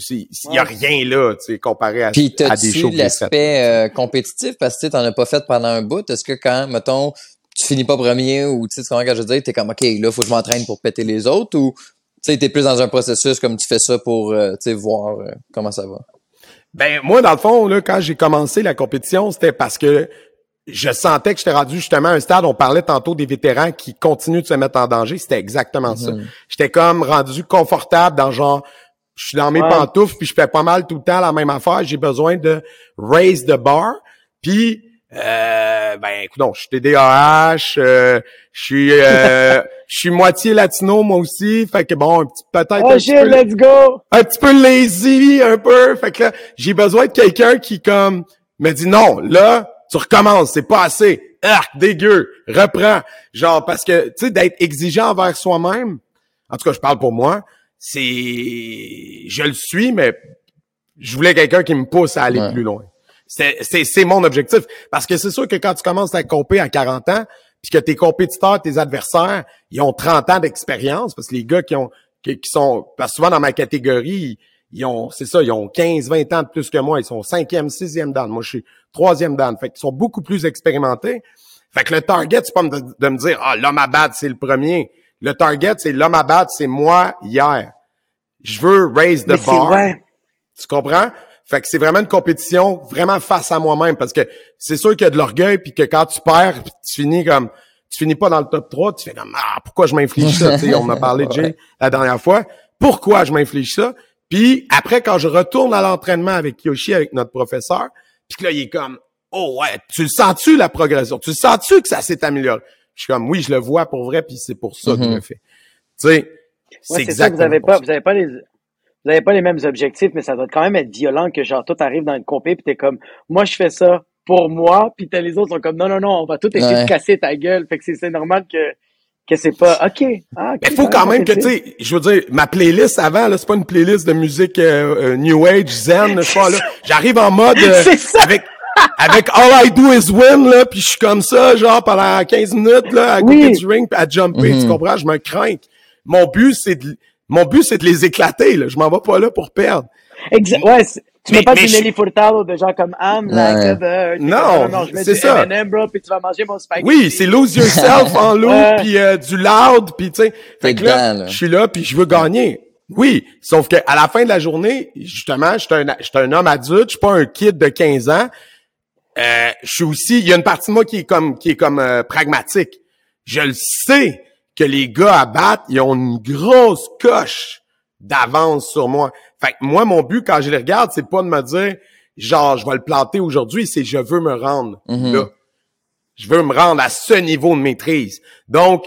Il y a rien là, tu sais, comparé à, Puis à des choses. l'aspect euh, compétitif? Parce que tu n'en as pas fait pendant un bout. Est-ce que quand, mettons, tu finis pas premier ou tu sais comment que je veux dire, t'es comme OK, là, faut que je m'entraîne pour péter les autres ou tu sais, t'es plus dans un processus comme tu fais ça pour euh, tu sais, voir euh, comment ça va? Ben moi, dans le fond, là, quand j'ai commencé la compétition, c'était parce que je sentais que j'étais rendu justement à un stade, on parlait tantôt des vétérans qui continuent de se mettre en danger, c'était exactement ça. Mhm. J'étais comme rendu confortable dans genre, je suis dans mes pantoufles, puis je fais pas mal tout le temps la même affaire, j'ai besoin de raise the bar, puis euh, ben écoute, je suis TDAH, euh, je suis euh, [laughs] je suis moitié latino moi aussi, fait que bon, petit peut-être Oh un, petit shit, peu, let's go! un petit peu lazy un peu, fait que là, j'ai besoin de quelqu'un qui comme me dit non, là, tu recommences, c'est pas assez. Arc, dégueu, reprends. Genre parce que tu sais d'être exigeant envers soi-même. En tout cas, je parle pour moi, c'est je le suis mais je voulais quelqu'un qui me pousse à aller Ouais. plus loin. C'est, c'est, c'est mon objectif. Parce que c'est sûr que quand tu commences à compter à 40 ans, puis que tes compétiteurs, tes adversaires, ils ont 30 ans d'expérience, parce que les gars qui ont qui, qui sont. Parce que souvent dans ma catégorie, ils ont, c'est ça, ils ont 15, 20 ans de plus que moi. Ils sont cinquième, sixième dan. Moi, je suis troisième dan. Fait qu'ils sont beaucoup plus expérimentés. Fait que le target, c'est pas de, de me dire Ah, l'homme à battre, c'est le premier. Le target, c'est l'homme à battre, c'est moi hier. Je veux raise the Mais bar. Tu comprends? Fait que c'est vraiment une compétition vraiment face à moi-même parce que c'est sûr qu'il y a de l'orgueil puis que quand tu perds, tu finis comme tu finis pas dans le top 3, tu fais comme ah pourquoi je m'inflige ça, tu sais, on a [laughs] parlé de Jay la dernière fois. Pourquoi je m'inflige ça? Puis après quand je retourne à l'entraînement avec Yoshi avec notre professeur, puis que là il est comme oh ouais, tu le sens-tu la progression? Tu le sens-tu que ça s'est amélioré? Je suis comme oui, je le vois pour vrai puis c'est pour ça que je Mhm. le fais. Tu sais, c'est Ouais, c'est ça, exactement vous avez pour pas, ça. vous avez pas les, vous avez pas les mêmes objectifs, mais ça doit quand même être violent que genre, toi, t'arrives dans une compé pis t'es comme, moi, je fais ça pour moi, puis t'as les autres sont comme, non, non, non, on va tout essayer Ouais. de casser ta gueule. Fait que c'est, c'est normal que, que c'est pas, ok. Ah, ok, Mais faut quand même que, tu sais, je veux dire, ma playlist avant, là, c'est pas une playlist de musique euh, euh, New Age, Zen, je sais pas, là. [laughs] J'arrive en mode euh, C'est ça. avec avec All I Do Is Win, là, puis je suis comme ça, genre, pendant 15 minutes, là, à Oui. côté du ring, puis à jumper, tu comprends? Je me crains. Mon but, c'est de, mon but, c'est de les éclater, là. Je m'en vais pas là pour perdre. Exact. Ouais, tu Mais- fais pas du je- Nelly Furtado de gens comme I'm like Ouais. a bird. T'es Non, comme, non, je mets c'est du ça. M&M, bro, puis tu vas manger mon spaghetti. Oui, c'est lose yourself en [laughs] Ouais. puis euh, du loud, puis tu sais. Fait que là, je suis là, puis je veux gagner. Oui, sauf que à la fin de la journée, justement, je suis un, je suis un homme adulte, je suis pas un kid de 15 ans. Euh, je suis aussi, il y a une partie de moi qui est comme, qui est comme euh, pragmatique. Je le sais que les gars à battre, ils ont une grosse coche d'avance sur moi. Fait que moi, mon but quand je les regarde, c'est pas de me dire, genre, je vais le planter aujourd'hui, c'est je veux me rendre Mhm. là. Je veux me rendre à ce niveau de maîtrise. Donc,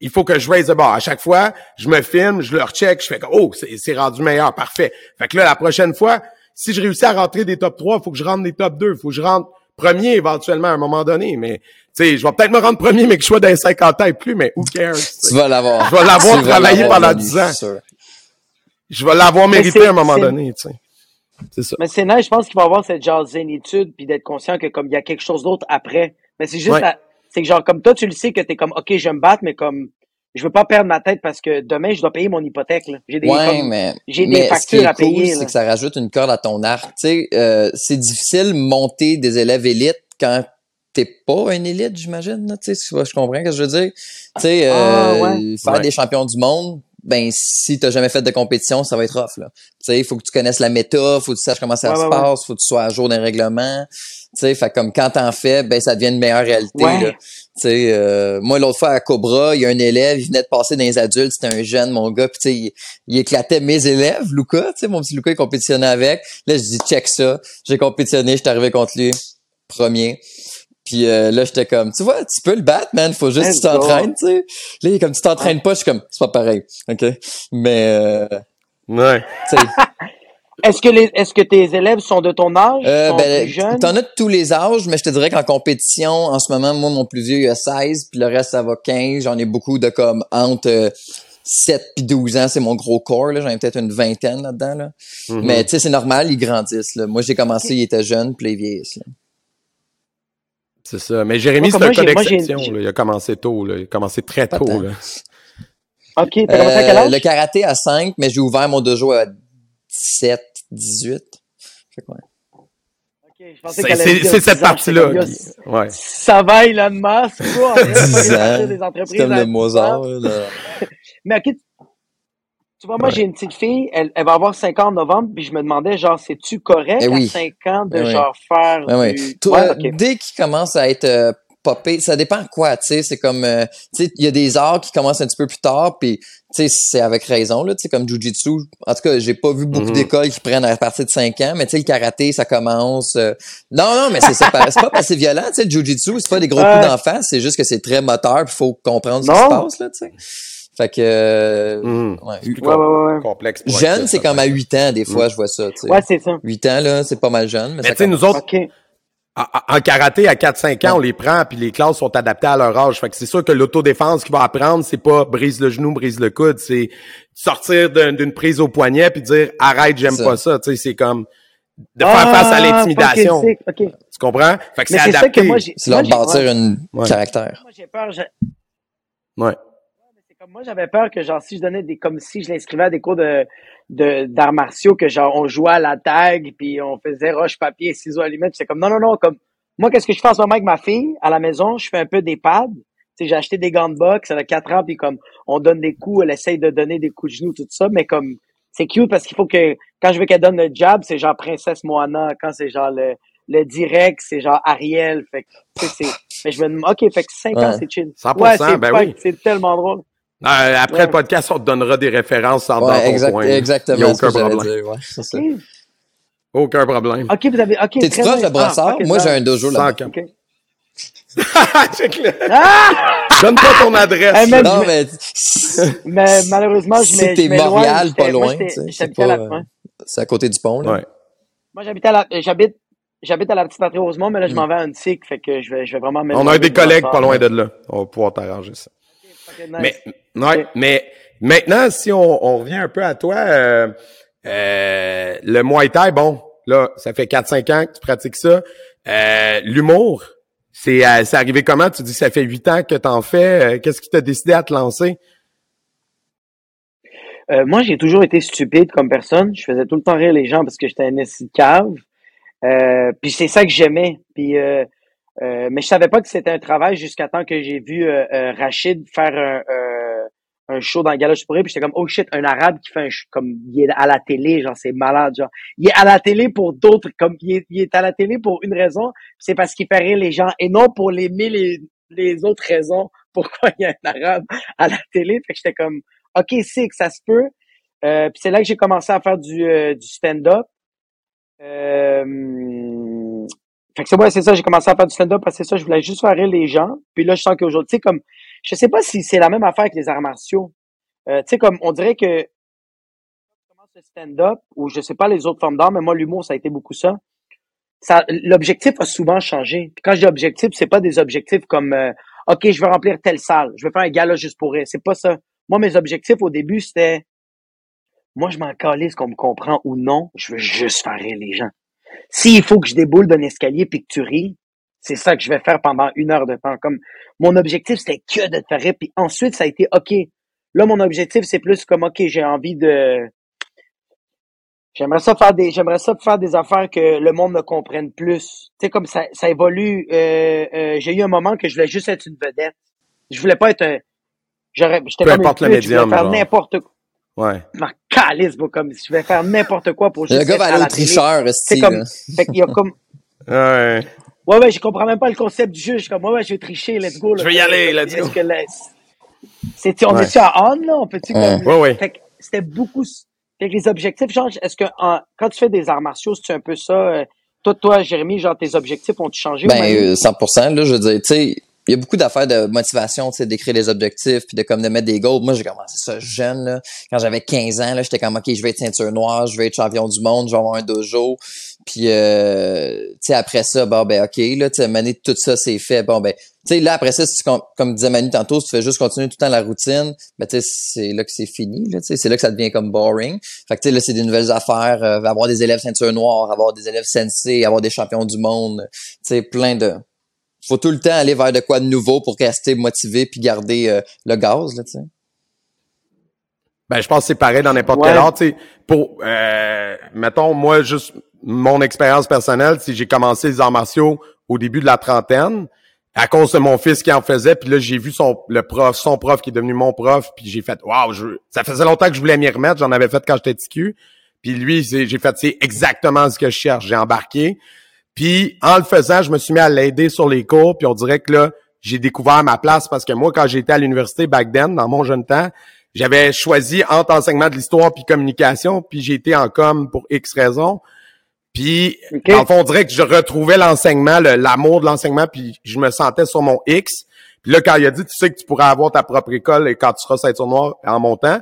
il faut que je raise the bar. À chaque fois, je me filme, je le recheck, je fais comme, oh, c'est c'est rendu meilleur, parfait. Fait que là, la prochaine fois, si je réussis à rentrer des top 3, il faut que je rentre des top 2. Il faut que je rentre premier éventuellement à un moment donné. Mais, tu sais, je vais peut-être me rendre premier, mais que je sois dans les 50 ans et plus, mais who cares? tu sais? Tu vas l'avoir. Je vais l'avoir travaillé pendant Denis, 10 ans. sûr. Je vais l'avoir mérité à un moment donné, tu sais. C'est ça. Mais c'est nice, je pense qu'il va avoir cette genre zénitude puis d'être conscient que comme il y a quelque chose d'autre après. Mais c'est juste, Ouais. la- c'est que genre comme toi, tu le sais que t'es comme, ok, je vais me battre, mais comme, je veux pas perdre ma tête parce que demain, je dois payer mon hypothèque, là. J'ai des, Ouais, comme- mais, j'ai des mais ce qui factures est à cool, payer, là. c'est que ça rajoute une corde à ton arc. Tu sais, euh, c'est difficile monter des élèves élites quand t'es pas un élite, j'imagine. là, Tu sais, tu vois, je comprends ce que je veux dire. Tu sais, euh, Ah, ouais. faire Ouais. des champions du monde, ben si t'as jamais fait de compétition, ça va être rough. Là. Tu sais, il faut que tu connaisses la méta, faut que tu saches comment ça Ouais, se ouais, ouais. passe, faut que tu sois à jour d'un règlement. Tu sais, fait comme quand t'en fais, ben ça devient une meilleure réalité. Ouais. Là. Tu sais, euh, moi l'autre fois à Cobra, il y a un élève, il venait de passer dans les adultes, c'était un jeune, mon gars, puis tu sais, il, il éclatait mes élèves, Luca, tu sais, mon petit Luca, il compétitionnait avec. Là, je dis check ça, j'ai compétitionné, j'étais arrivé contre lui, premier. Puis euh, là, j'étais comme, tu vois, tu peux le battre, man, faut juste que tu t'entraînes, tu sais. Là, il est comme tu t'entraînes pas, je suis comme, c'est pas pareil, ok? Mais euh, Ouais. [laughs] Est-ce que les, est-ce que tes élèves sont de ton âge? Euh, sont ben, plus jeunes? t'en as de tous les âges, mais je te dirais qu'en compétition, en ce moment, moi, mon plus vieux, il a 16, puis le reste, ça va 15. J'en ai beaucoup de comme entre euh, 7 puis 12 ans, c'est mon gros corps, là. J'en ai peut-être une vingtaine là-dedans, là. Mhm. Mais tu sais, c'est normal, ils grandissent, là. Moi, j'ai commencé, il était jeune, puis là, ils vieillissent, là. C'est ça. Mais Jérémy, Moi, c'est un cas d'exception. j'ai- là. Il a commencé tôt. Là. Il a commencé très tôt. Là. Ok, t'as commencé à quel Euh, le karaté à 5, mais j'ai ouvert mon dojo à 17, 18. Fait que, ouais. Ok, je pensais C'est qu'elle allait c'est- dire c'est 10 cette partie-là. Ouais. Ça va, Elon Musk, quoi. On est 10 pas ans. partir des C'est entreprises comme le 10 ans. Mozart, là. [laughs] Mais ok, tu vois, moi, Ouais. j'ai une petite fille, elle, elle va avoir 5 ans en novembre, puis je me demandais, genre, c'est-tu correct Eh oui. à 5 ans de, Eh oui. genre, faire ouais. du... Toi, Ouais, ok. dès qu'il commence à être euh, popper. Ça dépend quoi, tu sais. C'est comme, euh, tu sais, il y a des arts qui commencent un petit peu plus tard, puis c'est avec raison, là, tu sais, comme Jujitsu. En tout cas, j'ai pas vu beaucoup Mhm. d'écoles qui prennent à partir de 5 ans, mais tu sais, le karaté, ça commence... euh, Non, non, mais c'est ça, c'est pas assez violent, tu sais, le Jujitsu, c'est pas des gros Ouais. coups d'enfant, c'est juste que c'est très moteur, puis faut comprendre ce qui se passe, là, tu sais. Fait que... euh, Mhm. ouais. C'est plus Ouais, com- ouais, ouais. complexe. Jeune, c'est comme à 8 ans, des fois, je vois ça, tu sais. Ouais, c'est ça. 8 ans, là, c'est pas mal jeune, mais, tu sais, nous autres. En, karaté, à 4-5 ans, on les prend, puis les classes sont adaptées à leur âge. Fait que c'est sûr que l'autodéfense qu'il va apprendre, c'est pas brise le genou, brise le coude, c'est sortir d'un- d'une prise au poignet puis dire arrête, j'aime pas ça. Tu sais, c'est comme de faire Ah, face à l'intimidation. Tu comprends? Fait que Mais c'est c'est ça adapté. que moi, j'ai... c'est leur bâtir un Ouais. caractère. Moi, j'ai peur. j'ai- Ouais. Moi, j'avais peur que genre si je donnais des comme si je l'inscrivais à des cours de de d'arts martiaux que genre on jouait à la tag puis on faisait roche papier ciseaux allumette c'est comme non non non comme moi qu'est-ce que je fais en ce moment avec ma fille? À la maison je fais un peu des pads. Tu sais j'ai acheté des gants de boxe elle a 4 ans puis comme on donne des coups elle essaye de donner des coups de genoux tout ça. Mais comme c'est cute parce qu'il faut que quand je veux qu'elle donne le jab c'est genre princesse Moana. Quand c'est genre le le direct c'est genre Ariel. Fait que tu sais c'est mais je me demande ok fait que 5 ans Ouais. c'est chill. 100%, ouais c'est ben oui. c'est tellement drôle Euh, après Ouais. le podcast, on te donnera des références en Ouais, ton exact- coin. Il y a exactement aucun problème. dire, ouais, c'est ça. Ok. Aucun problème. OK, vous avez. OK. T'es-tu proche de Brossard? Ah, Moi, j'ai un dojo Sans là camp. OK. [laughs] Check-le. Ah! Donne pas ton adresse. Hey, man, Non, mais [laughs] Mais malheureusement, je Si t'es Montréal, pas loin, j'étais- tu sais, c'est J'habitais à la. euh, c'est à côté du pont, là. Ouais. Moi, j'habitais à la. J'habite. J'habite à la petite patrie Rosemont, mais là, je Mm. m'en vais à Antique, fait que je vais, je vais vraiment On a des collègues pas loin de là. On va pouvoir t'arranger ça. Nice. Mais, ouais, mais maintenant, si on, on revient un peu à toi, euh, euh, le Muay Thai, bon, là, ça fait 4-5 ans que tu pratiques ça. Euh, L'humour, c'est euh, c'est arrivé comment? Tu dis ça fait 8 ans que t'en fais. Euh, Qu'est-ce qui t'a décidé à te lancer? Euh, moi, j'ai toujours été stupide comme personne. Je faisais tout le temps rire les gens parce que j'étais un esti de cave. Euh, puis c'est ça que j'aimais. Puis, euh, euh, mais je savais pas que c'était un travail jusqu'à temps que j'ai vu euh, euh, Rachid faire un, euh, un show dans le Gala pour Puis j'étais comme, oh shit, un arabe qui fait un show, comme, il est à la télé, genre, c'est malade, genre. Il est à la télé pour d'autres, comme, il est, il est à la télé pour une raison, c'est parce qu'il fait rire les gens et non pour les mille les autres raisons pourquoi il y a un arabe à la télé. Fait que j'étais comme, OK, c'est que ça se peut. Euh, puis c'est là que j'ai commencé à faire du, euh, du stand-up. Euh, fait que c'est ouais, c'est ça, j'ai commencé à faire du stand-up parce que c'est ça, je voulais juste faire rire les gens. Puis là, je sens qu'aujourd'hui, tu sais, comme, je sais pas si c'est la même affaire avec les arts martiaux. Euh, tu sais, comme, on dirait que, je commence le stand-up, ou je sais pas les autres formes d'art, mais moi, l'humour, ça a été beaucoup ça. Ça, l'objectif a souvent changé. Puis quand je dis objectif, c'est pas des objectifs comme, euh, OK, je veux remplir telle salle, je veux faire un gala juste pour rire. C'est pas ça. Moi, mes objectifs au début, c'était, moi, je m'en calisse qu'on me comprend ou non, je veux juste faire rire les gens. S'il faut que je déboule d'un escalier puis que tu ris, c'est ça que je vais faire pendant une heure de temps. Comme mon objectif, c'était que de te faire rire. Puis ensuite, ça a été OK. Là, mon objectif, c'est plus comme OK, j'ai envie de. J'aimerais ça faire des. J'aimerais ça faire des affaires que le monde me comprenne plus. Tu sais, comme ça, ça évolue. Euh, euh, j'ai eu un moment que je voulais juste être une vedette. Je voulais pas être un. J'étais Peu comme une importe le pute, je voulais médium, faire n'importe quoi. Ouais. Bro, comme si je vais faire n'importe quoi pour juste Le gars va aller la au tricheur, C'est comme, fait qu'il y a comme, [laughs] Ouais. ouais, ouais, je comprends même pas le concept du jeu. Je suis comme, ouais, ouais, je vais tricher, let's go. là. Je vais y aller, let's Est-ce go. que la- c'est, on Ouais. est-tu à on, là? On peut-tu Ouais. comme, Ouais, ouais. fait que c'était beaucoup, fait que les objectifs, genre, est-ce que, en- quand tu fais des arts martiaux, c'est un peu ça, euh, toi, toi, Jérémy, genre, tes objectifs ont-ils changé? ou Ben, même? euh, 100%, là, je veux dire, tu sais, il y a beaucoup d'affaires de motivation, tu sais, d'écrire les objectifs, puis de comme de mettre des goals. Moi, j'ai commencé ça jeune, là. Quand j'avais 15 ans, là, j'étais comme, OK, je vais être ceinture noire, je vais être champion du monde, je vais avoir un dojo. Puis, euh, tu sais, après ça, bon, ben, OK, là, tu sais, Manu, tout ça, c'est fait. Bon, ben, tu sais, là, après ça, si tu, com- comme disait Manu tantôt, si tu fais juste continuer tout le temps la routine, ben, tu sais, c'est là que c'est fini, là, tu sais, c'est là que ça devient comme boring. Fait que, tu sais, là, c'est des nouvelles affaires, euh, avoir des élèves ceinture noire, avoir des élèves sensei, avoir des champions du monde, tu sais, plein de, faut tout le temps aller vers de quoi de nouveau pour rester motivé puis garder euh, le gaz, là, tu sais. Ben, je pense que c'est pareil dans n'importe Ouais. quel art. Tu sais, pour, euh, mettons, moi, juste mon expérience personnelle, si j'ai commencé les arts martiaux au début de la trentaine, à cause de mon fils qui en faisait, puis là, j'ai vu son le prof, son prof qui est devenu mon prof, puis j'ai fait, waouh, je, ça faisait longtemps que je voulais m'y remettre, j'en avais fait quand j'étais petit cul. Puis lui, j'ai fait, c'est exactement ce que je cherche. J'ai embarqué. Puis en le faisant, je me suis mis à l'aider sur les cours, puis on dirait que là, j'ai découvert ma place parce que moi, quand j'étais à l'université back then, dans mon jeune temps, j'avais choisi entre enseignement de l'histoire puis communication, puis j'ai été en com pour X raisons. Puis, en fond, on dirait que je retrouvais l'enseignement, l'amour de l'enseignement, puis je me sentais sur mon X. Puis là, quand il a dit, tu sais que tu pourrais avoir ta propre école et quand tu seras ceinture noire en montant,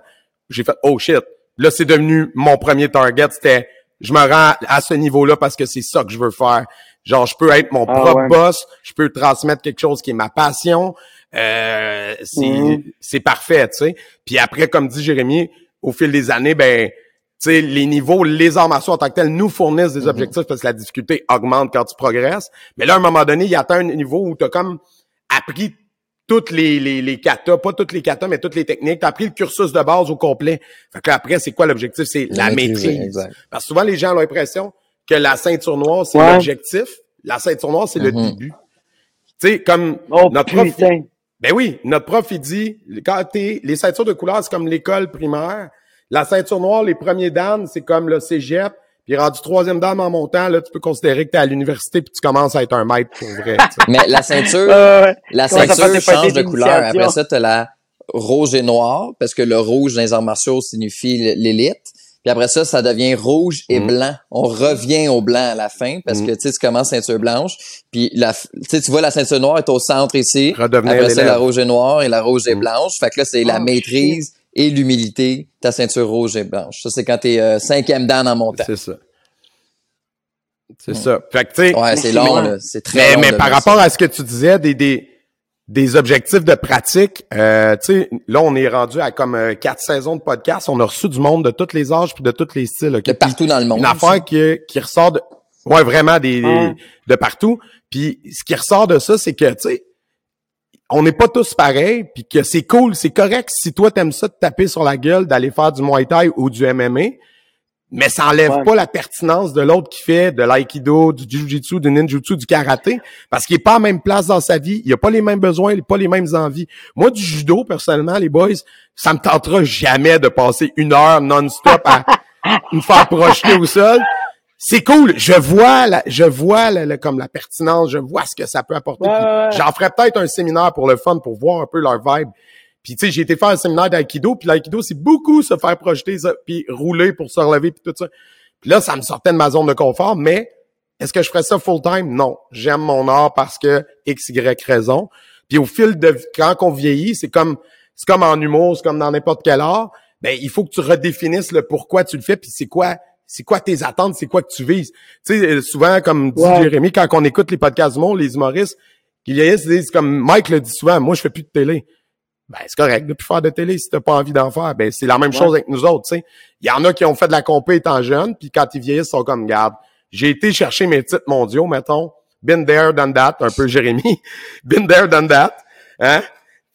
j'ai fait, oh shit. Là, c'est devenu mon premier target. C'était, je me rends à ce niveau-là parce que c'est ça que je veux faire. Genre, je peux être mon ah propre boss, je peux transmettre quelque chose qui est ma passion. Euh, c'est, c'est parfait, tu sais. Puis après, comme dit Jérémy, au fil des années, ben, tu sais, les niveaux, les arts martiaux en tant que tels nous fournissent des mhm. objectifs parce que la difficulté augmente quand tu progresses. Mais là, à un moment donné, il y a atteint un niveau où tu as comme appris toutes les, les, les katas, pas toutes les katas, mais toutes les techniques. Tu as appris le cursus de base au complet. Fait que après, c'est quoi l'objectif? C'est la, maîtrise. Parce que souvent, les gens ont l'impression que la ceinture noire, c'est l'objectif. La ceinture noire, c'est le mhm. début. Tu sais, comme oh, notre prof... Ben oui, notre prof, il dit, quand t'es, les ceintures de couleur, c'est comme l'école primaire. La ceinture noire, les premiers dames, c'est comme le cégep. Puis rendu troisième dame en montant, là, tu peux considérer que tu es à l'université puis tu commences à être un maître pour vrai. Mais la ceinture, la ceinture change de couleur. Après ça, tu as la rouge et noir, parce que le rouge dans les arts martiaux signifie l'élite. Puis après ça, ça devient rouge et mm. blanc. On revient au blanc à la fin parce mm. que tu sais, tu commences ceinture blanche. Puis la, tu vois, la ceinture noire est au centre ici. après ça, la rouge et noire et la rouge et mm. blanche. Fait que là, c'est la oh, maîtrise et l'humilité, ta ceinture rouge et blanche. Ça, c'est quand t'es euh, cinquième dan en montant. C'est ça. C'est ça. Fait que, tu sais. Ouais, c'est long, là. C'est très mais, Mais par rapport à ce que tu disais, des, des, des objectifs de pratique, euh, tu sais, là, on est rendu à comme euh, quatre saisons de podcast. On a reçu du monde de tous les âges puis de tous les styles. De partout dans le monde. Une affaire qui, qui ressort de, ouais, vraiment des, de partout. Puis ce qui ressort de ça, c'est que, tu sais, on n'est pas tous pareils, puis que c'est cool, c'est correct si toi t'aimes ça de taper sur la gueule, d'aller faire du Muay Thai ou du MMA, mais ça enlève pas la pertinence de l'autre qui fait de l'aïkido, du jiu-jitsu, du ninjutsu, du karaté, parce qu'il est pas en même place dans sa vie, il a pas les mêmes besoins, il a pas les mêmes envies. Moi, du judo, personnellement, les boys, ça me tentera jamais de passer une heure non-stop à [laughs] me faire projeter au sol c'est cool. Je vois, la, je vois la, comme la pertinence, je vois ce que ça peut apporter. J'en ferais peut-être un séminaire pour le fun, pour voir un peu leur vibe. Puis tu sais, j'ai été faire un séminaire d'aïkido, puis l'aïkido, c'est beaucoup se faire projeter, puis rouler pour se relever, puis tout ça. Puis là, ça me sortait de ma zone de confort, mais est-ce que je ferais ça full time? Non. J'aime mon art parce que X, Y raison. Puis au fil de quand on vieillit, c'est comme c'est comme en humour, c'est comme dans n'importe quel art. Ben, il faut que tu redéfinisses le pourquoi tu le fais, puis c'est quoi c'est quoi tes attentes, c'est quoi que tu vises? Tu sais, euh, souvent, comme dit Jérémy, quand on écoute les podcasts du monde, les humoristes, qui disent comme Mike le dit souvent, moi je fais plus de télé. Ben, c'est correct de plus faire de télé si t'as pas envie d'en faire. Ben, c'est la même chose avec nous autres, tu sais. Il y en a qui ont fait de la compé étant jeunes, puis quand ils vieillissent, ils sont comme, garde, j'ai été chercher mes titres mondiaux, mettons. Been there, done that, un peu Jérémy. [laughs] Been there, done that. Hein?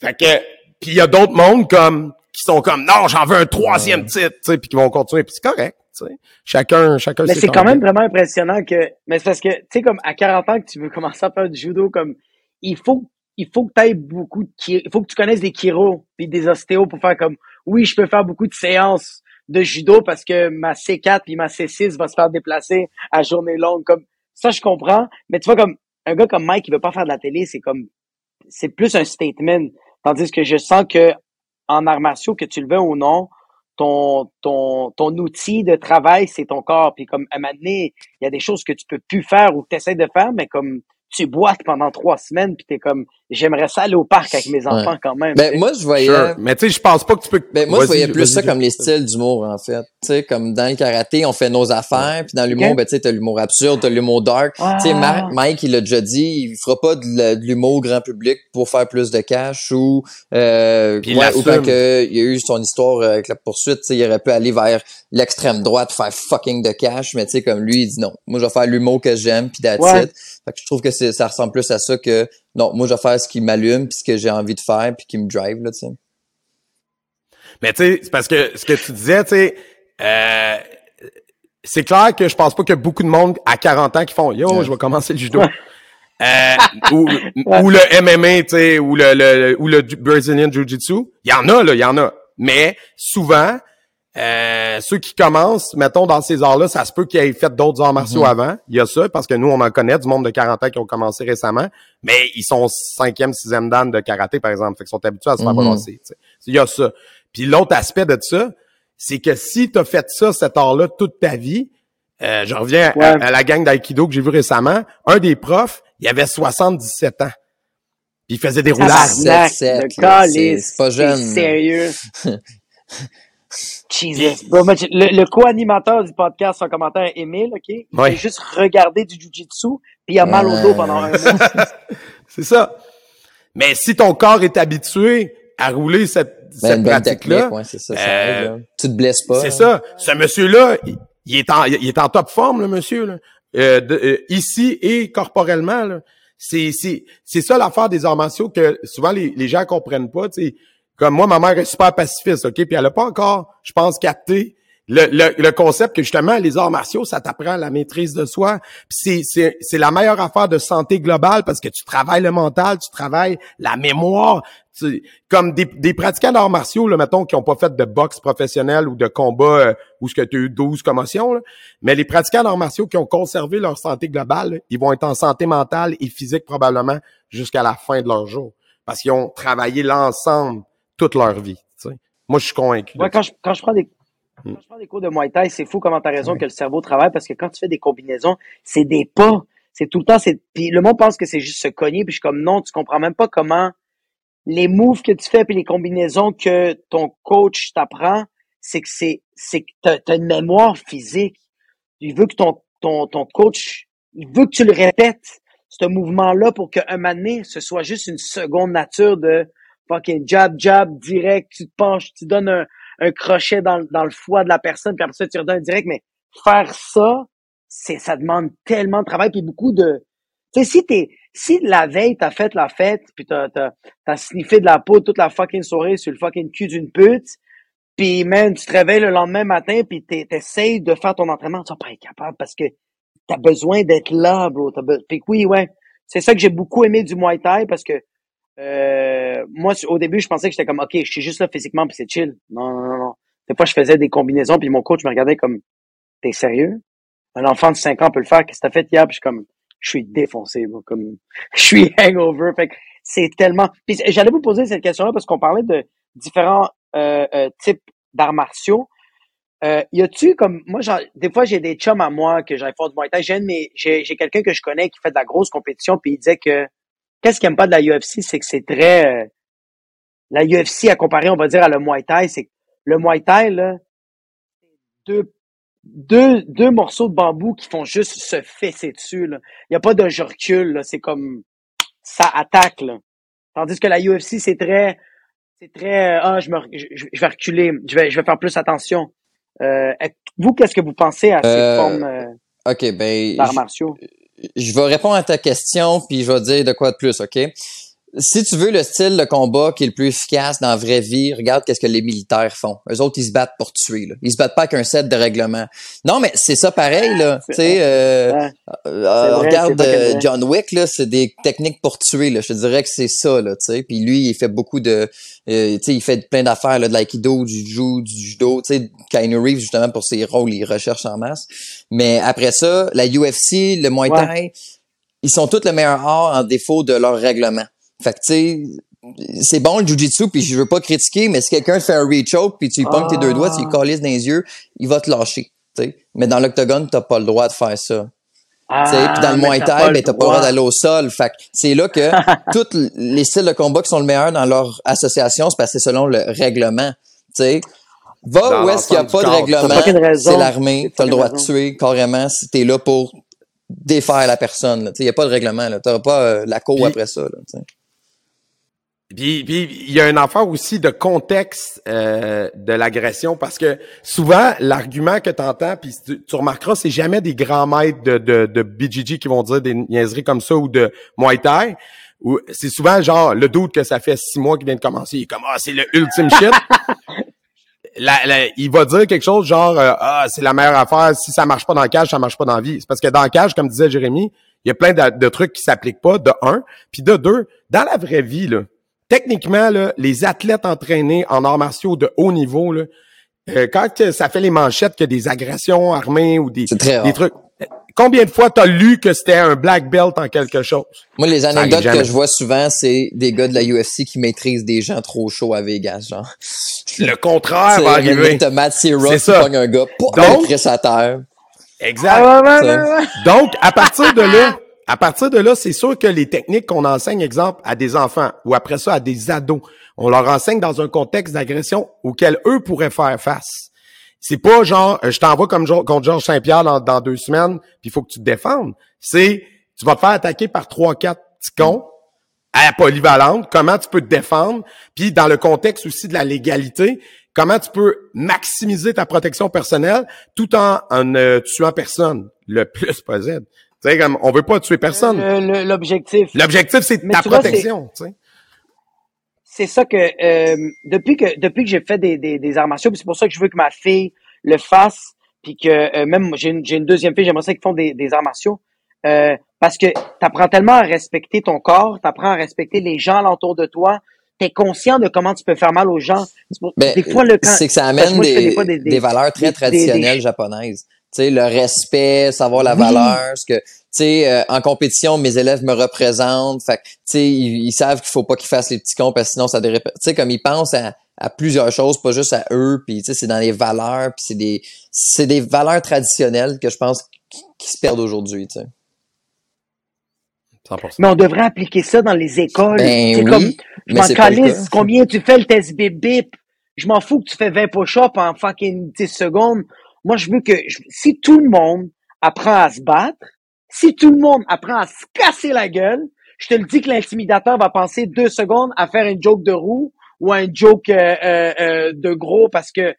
Fait que, puis il y a d'autres mondes comme, qui sont comme, non, j'en veux un troisième titre, tu sais, puis qui vont continuer, puis c'est correct. Chacun, chacun Mais c'est quand même vraiment impressionnant que. Mais c'est parce que, tu sais, comme à 40 ans que tu veux [laughs] commencer à faire du judo, comme il faut il faut que tu aies beaucoup de il faut que tu connaisses des chiro puis des ostéos pour faire comme oui, je peux faire beaucoup de séances de judo parce que ma C4 puis ma C6 va se faire déplacer à journée longue comme ça je comprends, mais tu vois comme un gars comme Mike qui veut pas faire de la télé, c'est comme c'est plus un statement. Tandis que je sens que en arts martiaux que tu le veux ou non, ton, ton, ton outil de travail, c'est ton corps. Puis comme à un moment donné, il y a des choses que tu peux plus faire ou que tu essaies de faire, mais comme tu boites pendant trois semaines puis t'es comme j'aimerais ça aller au parc avec mes enfants quand même. Ben moi je voyais mais tu sais je pense pas que tu peux Ben moi je voyais plus ça comme les styles d'humour en fait. Tu sais comme dans le karaté, on fait nos affaires puis dans l'humour ben tu sais t'as l'humour absurde, t'as l'humour dark. Tu sais ah. Mike il l'a déjà dit, il fera pas de, l'humour grand public pour faire plus de cash ou euh ou quand que, il y a eu son histoire avec la poursuite, tu sais il aurait pu aller vers l'extrême droite faire fucking de cash mais tu sais comme lui il dit non, moi je vais faire l'humour que j'aime puis that's Fait que je trouve que ça ressemble plus à ça que non, moi je vais faire ce qui m'allume puis ce que j'ai envie de faire puis qui me drive là, tu sais. Mais tu sais, c'est parce que ce que tu disais, tu sais, euh, c'est clair que je pense pas qu'il y a beaucoup de monde à 40 ans qui font yo, je vais commencer le judo. [laughs] Euh, ou, ou, le MMA, tu sais, ou le, le, ou le Brazilian Jiu-Jitsu. Il y en a, là, il y en a. Mais souvent, euh, ceux qui commencent, mettons, dans ces arts-là, ça se peut qu'ils aient fait d'autres arts martiaux Mhm. avant. Il y a ça, parce que nous, on en connaît du monde de 40 ans qui ont commencé récemment, mais ils sont cinquième, sixième dan de karaté, par exemple. Fait qu'ils sont habitués à se faire Mhm. tu sais. Il y a ça. Puis l'autre aspect de ça, c'est que si tu as fait ça, cet art-là, toute ta vie, euh, je reviens à- Ouais. à, la gang d'aïkido que j'ai vu récemment, un des profs, il avait 77 ans. Puis il faisait des roulages. Tabarnak, 7, le là, calice, c'est- pas jeune, sérieux. [laughs] Jesus. Bro, le, le co-animateur du podcast, son commentaire, Émile, OK? Il Ouais. a juste regardé du jujitsu, puis il a mal au dos pendant un mois. [laughs] C'est ça. Mais si ton corps est habitué à rouler cette, Ben, cette pratique-là, technique, ouais, c'est ça. ça euh. Tu te blesses pas. c'est là. ça. Ce monsieur-là, il, il est en, il est en top forme, le monsieur, là. Euh, de- euh, ici et corporellement. là. C'est, c'est, c'est ça l'affaire des arts martiaux que souvent les, les gens comprennent pas. tu sais. Comme moi, ma mère est super pacifiste, OK? Puis elle a pas encore, je pense, capté le, le, le concept que justement, les arts martiaux, ça t'apprend la maîtrise de soi. Puis c'est, c'est, la meilleure affaire de santé globale parce que tu travailles le mental, tu travailles la mémoire. Tu- comme des, des pratiquants d'arts martiaux, là, mettons, qui ont pas fait de boxe professionnelle ou de combat euh, où ce que tu as eu 12 commotions, là. mais les pratiquants d'arts martiaux qui ont conservé leur santé globale, ils vont être en santé mentale et physique probablement jusqu'à la fin de leur jour. Parce qu'ils ont travaillé l'ensemble toute leur vie. tu sais. Moi, je suis convaincu. Ouais, quand je, quand je prends des, Mm. quand je prends des cours de Muay Thai, c'est fou comment t'as raison que le cerveau travaille parce que quand tu fais des combinaisons, c'est des pas. C'est tout le temps, c'est, puis le monde pense que c'est juste se cogner puis je suis comme non, tu comprends même pas comment les moves que tu fais puis les combinaisons que ton coach t'apprend, c'est que c'est, c'est que t'as, une mémoire physique. Il veut que ton, ton, ton coach, il veut que tu le répètes, ce mouvement-là pour qu'un moment donné, ce soit juste une seconde nature de fucking jab, jab, direct, tu te penches, tu donnes un, un crochet dans, dans le foie de la personne, puis après ça, tu redonnes direct, mais faire ça, c'est, ça demande tellement de travail, puis beaucoup de, tu sais, si t'es, si la veille, t'as fait la fête, puis t'as, t'as, t'as sniffé de la peau toute la fucking soirée sur le fucking cul d'une pute, puis man, tu te réveilles le lendemain matin, puis t'es- t'essayes de faire ton entraînement, tu vas pas être capable parce que t'as besoin d'être là, bro. T'as be- que oui, ouais. C'est ça que j'ai beaucoup aimé du Muay Thai parce que euh, moi, au début, je pensais que j'étais comme, OK, je suis juste là physiquement puis c'est chill. Non, non, non, non. Des fois, je faisais des combinaisons puis mon coach me regardait comme, t'es sérieux? Un enfant de 5 ans peut le faire. Qu'est-ce que t'as fait hier? Puis je suis comme, je suis défoncé, bro. Comme, [laughs] je suis hangover. Fait que c'est tellement... Puis j'allais vous poser cette question-là parce qu'on parlait de différents euh, euh, types d'arts martiaux. Euh, y a-tu comme moi j'en- des fois j'ai des chums à moi que j'allais faire du Muay Thai, j'ai j'ai quelqu'un que je connais qui fait de la grosse compétition puis il disait que qu'est-ce qu'il aime pas de la UFC, c'est que c'est très euh, la UFC à comparer on va dire à le Muay Thai, c'est que le Muay Thai là deux deux deux morceaux de bambou qui font juste se fesser dessus là. Il y a pas de je recule là, c'est comme ça attaque là. Tandis que la UFC c'est très c'est très euh, ah je me je, vais reculer, je vais je vais faire plus attention. Euh, vous, qu'est-ce que vous pensez à ces Euh, formes euh, OK, ben, d'arts martiaux? je vais répondre à ta question, puis je vais dire de quoi de plus, OK? Si tu veux le style de combat qui est le plus efficace dans la vraie vie, regarde qu'est-ce que les militaires font. Eux autres, ils se battent pour tuer. Là. Ils se battent pas avec un set de règlements. Non, mais c'est ça pareil, là. Tu sais, euh, Ouais. euh, regarde euh, vrai. John Wick, là, c'est des techniques pour tuer. Là. Je te dirais que c'est ça, là, tu sais. Puis lui, il fait beaucoup de... euh, tu sais, il fait plein d'affaires, là, de l'aïkido, du jiu, du judo. Tu sais, Keanu Reeves, justement, pour ses rôles, il recherche en masse. Mais après ça, la UFC, le Muay Ouais. Thai, ils sont tous le meilleur art en défaut de leur règlement. Fait que, tu sais, c'est bon le jujitsu, puis je veux pas critiquer, mais si quelqu'un te fait un reach out, puis tu lui pognes tes deux doigts, tu lui Ah. dans les yeux, il va te lâcher. tu sais. Mais dans l'octogone, t'as pas le droit de faire ça. Ah, Puis dans le mais Muay Thai, ben, t'as pas le droit d'aller au sol. Fait que c'est là que [laughs] tous les styles de combat qui sont le meilleur dans leur association, c'est parce que c'est selon le règlement. Tu sais, va Dans où est-ce qu'il n'y a pas de corps. Règlement, c'est l'armée, T'as le droit de tuer carrément si t'es là pour défaire la personne. il n'y a pas de règlement. Tu n'auras pas euh, la cour après ça. Là. Puis, puis il y a une affaire aussi de contexte euh, de l'agression parce que souvent l'argument que tu entends puis tu, tu remarqueras c'est jamais des grands maîtres de, de, de BJJ qui vont dire des niaiseries comme ça ou de Muay Thai. Ou c'est souvent genre le doute que ça fait six mois qu'il vient de commencer il est comme ah c'est le ultime shit. [laughs] La- la- il va dire quelque chose genre euh, ah c'est la meilleure affaire si ça marche pas dans le cage ça marche pas dans la vie. C'est parce que dans le cage comme disait Jérémy il y a plein de, de trucs qui s'appliquent pas de un. Puis de deux dans la vraie vie là techniquement, là, les athlètes entraînés en arts martiaux de haut niveau, là, euh, quand que ça fait les manchettes que des agressions armées ou des, C'est très rare. des trucs, combien de fois t'as lu que c'était un black belt en quelque chose? Moi, les anecdotes que je vois souvent, c'est des gars de la UFC qui maîtrisent des gens trop chauds à Vegas, genre. Le contraire C'est va arriver. T'as Matt C'est qui pogne un gars, pour Donc- Chris à terre. Exact. Ah. Donc, à partir de là, [laughs] à partir de là, c'est sûr que les techniques qu'on enseigne, exemple, à des enfants ou après ça à des ados, on leur enseigne dans un contexte d'agression auquel eux pourraient faire face. C'est pas genre, euh, je t'envoie comme contre Georges Saint-Pierre dans, deux semaines, puis il faut que tu te défendes. C'est, tu vas te faire attaquer par trois, quatre petits cons à la polyvalente, comment tu peux te défendre, puis dans le contexte aussi de la légalité, comment tu peux maximiser ta protection personnelle tout en, en ne tuant personne le plus possible. Tu sais, comme, on veut pas tuer personne. L'objectif. L'objectif, c'est ta vois, protection, tu sais. c'est ça que euh, depuis que depuis que j'ai fait des, des, des arts martiaux, c'est pour ça que je veux que ma fille le fasse, puis que euh, même j'ai une, j'ai une deuxième fille, j'aimerais ça qu'ils font des, des arts martiaux, euh, parce que t'apprends tellement à respecter ton corps, t'apprends à respecter les gens alentour de toi, t'es conscient de comment tu peux faire mal aux gens. C'est pour- Ben, des fois le c'est que ça amène moi, des, des fois des- des des- valeurs très traditionnelles des- japonaises. Sais, le respect, savoir la Oui. valeur, ce que, tu sais, euh, en compétition, mes élèves me représentent. Fait que, tu sais, ils, ils savent qu'il faut pas qu'ils fassent les petits cons parce que sinon ça. Tu sais, comme ils pensent à, à plusieurs choses, pas juste à eux. Puis, tu sais, c'est dans les valeurs. Puis c'est des, c'est des valeurs traditionnelles que je pense qui, qui se perdent aujourd'hui. Tu sais. 100%. Mais on devrait appliquer ça dans les écoles. Ben c'est oui, comme, je m'en calisse combien tu fais le test bip bip. Je m'en fous que tu fais 20 push-ups en fucking 10 secondes. Moi, je veux que, si tout le monde apprend à se battre, si tout le monde apprend à se casser la gueule, je te le dis que l'intimidateur va penser deux secondes à faire une joke de roue ou un joke euh, euh, euh, de gros parce que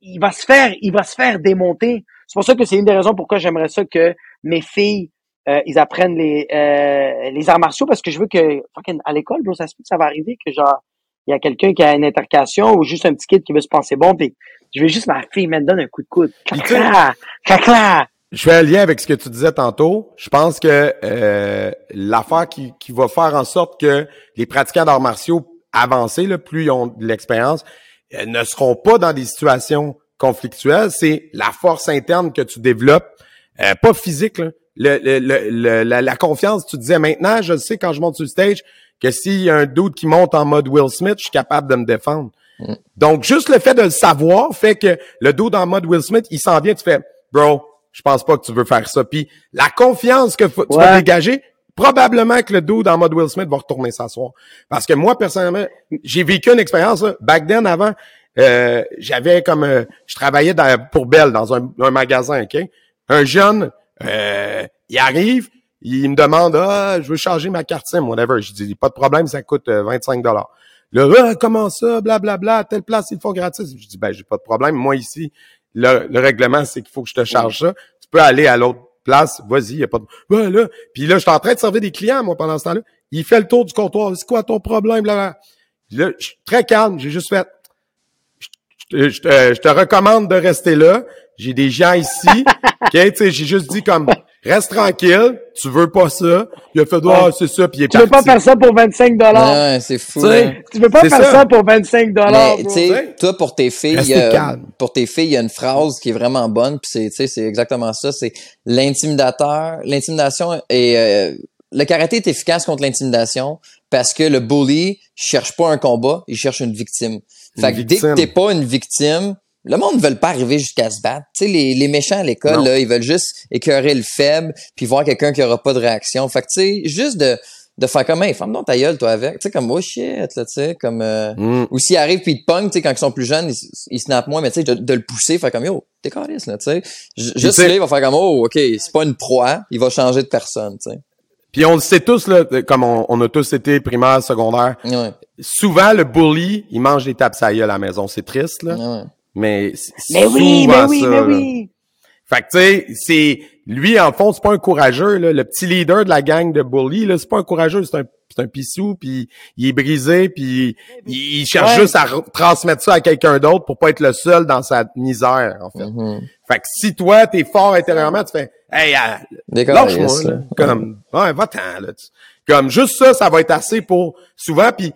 il va se faire, il va se faire démonter. C'est pour ça que c'est une des raisons pourquoi j'aimerais ça que mes filles euh, ils apprennent les euh, les arts martiaux parce que je veux que à l'école, bro, ça se peut que ça va arriver que genre il y a quelqu'un qui a une intercation ou juste un petit kid qui veut se penser bon puis je veux juste ma fille me donne un coup de coude. Clac, clac. Je fais un lien avec ce que tu disais tantôt. Je pense que euh, l'affaire qui, qui va faire en sorte que les pratiquants d'arts martiaux avancés, là, plus ils ont de l'expérience, euh, ne seront pas dans des situations conflictuelles. C'est la force interne que tu développes, euh, pas physique. Là. Le, le- le- le- la, la confiance, tu disais maintenant, je sais quand je monte sur le stage que s'il y a un doute qui monte en mode Will Smith, je suis capable de me défendre. Donc, juste le fait de le savoir fait que le dos dans le mode Will Smith, il s'en vient, tu fais, bro, je pense pas que tu veux faire ça. Puis la confiance que tu vas Ouais. dégager, probablement que le dos dans le mode Will Smith va retourner s'asseoir. Parce que moi, personnellement, j'ai vécu une expérience, là. back then, avant, euh, j'avais comme, euh, je travaillais dans- pour Bell dans un, un magasin, OK? Un jeune, euh, il arrive, il me demande, ah, je veux changer ma carte SIM, whatever. Je dis, pas de problème, ça coûte euh, 25 dollars. Là, Ah, comment ça, blablabla, à telle place, ils le font gratis. Je dis, ben, j'ai pas de problème. Moi, ici, le, le règlement, c'est qu'il faut que je te charge ça. Tu peux aller à l'autre place, vas-y, y a pas de... Ouais, là. Puis là, je suis en train de servir des clients, moi, pendant ce temps-là. Il fait le tour du comptoir. C'est quoi ton problème, là? Là, je suis très calme. J'ai juste fait, je, te- je te, je te recommande de rester là. J'ai des gens ici. [laughs] OK, tu sais, j'ai juste dit comme, reste tranquille. Tu veux pas ça. Il a fait, ah, c'est ça, puis il est Tu veux pas parti. faire ça pour 25 dollars? Ouais, c'est fou. Tu hein. Tu veux pas faire ça. ça. pour 25 dollars. Mais tu sais, toi pour tes filles, euh, pour tes filles, il y a une phrase qui est vraiment bonne, puis c'est, tu sais, c'est exactement ça. C'est l'intimidateur, l'intimidation et euh, le karaté est efficace contre l'intimidation parce que le bully cherche pas un combat, il cherche une victime. Une Fait que dès que t'es pas une victime, le monde ne veut pas arriver jusqu'à se battre. Tu sais, les, les méchants à l'école, là, ils veulent juste écœurer le faible, puis voir quelqu'un qui aura pas de réaction. Fait que tu sais, juste de de faire comme, hey, ferme donc ta gueule, toi, avec. Tu sais, comme, oh shit, là, tu sais, comme, euh, Mm. ou s'ils arrivent puis ils te pognent, tu sais, quand ils sont plus jeunes, ils, ils snappent moins, mais tu sais, de, de le pousser, faire comme, yo, t'es cariste, là, tu sais. Juste là, il va faire comme, oh, ok, c'est pas une proie, il va changer de personne, tu sais. Puis on le sait tous, là, comme on, on a tous été primaire, secondaire. Ouais, Souvent, le bully, il mange des tapes à gueule à la maison. C'est triste, là. ouais. Mais c'est Mais oui, mais souvent oui, ça, mais là. oui. Fait que tu sais, c'est lui en fond, c'est pas un courageux là, le petit leader de la gang de bully là, c'est pas un courageux, c'est un c'est un pissou puis il est brisé puis il, il cherche Ouais. juste à re- transmettre ça à quelqu'un d'autre pour pas être le seul dans sa misère en fait. Mhm. Fait que si toi t'es fort intérieurement, tu fais hey ah, lâche-moi comme ouais, va-t'en là. tu- Comme juste ça ça va être assez pour souvent puis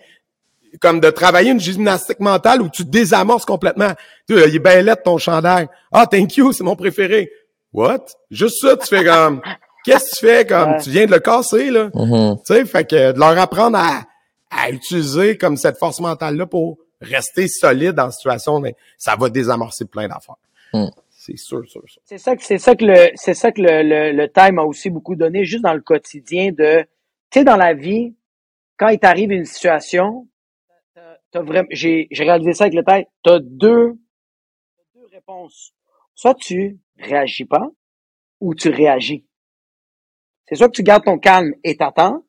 comme de travailler une gymnastique mentale où tu désamorces complètement. Tu sais, il est bien laid ton chandail. Ah, thank you, c'est mon préféré. What? Juste ça, tu fais comme, [laughs] qu'est-ce que tu fais comme, tu viens de le casser, là. Mhm. Tu sais, fait que de leur apprendre à, à utiliser comme cette force mentale-là pour rester solide en situation, mais ça va désamorcer plein d'affaires. Mm. C'est sûr, sûr, sûr. C'est ça que c'est ça que le c'est ça que le, le, le time a aussi beaucoup donné juste dans le quotidien de tu sais dans la vie quand il t'arrive une situation vraiment j'ai j'ai réalisé ça avec le time t'as deux deux réponses. Soit tu réagis pas ou tu réagis. C'est soit que tu gardes ton calme et t'attends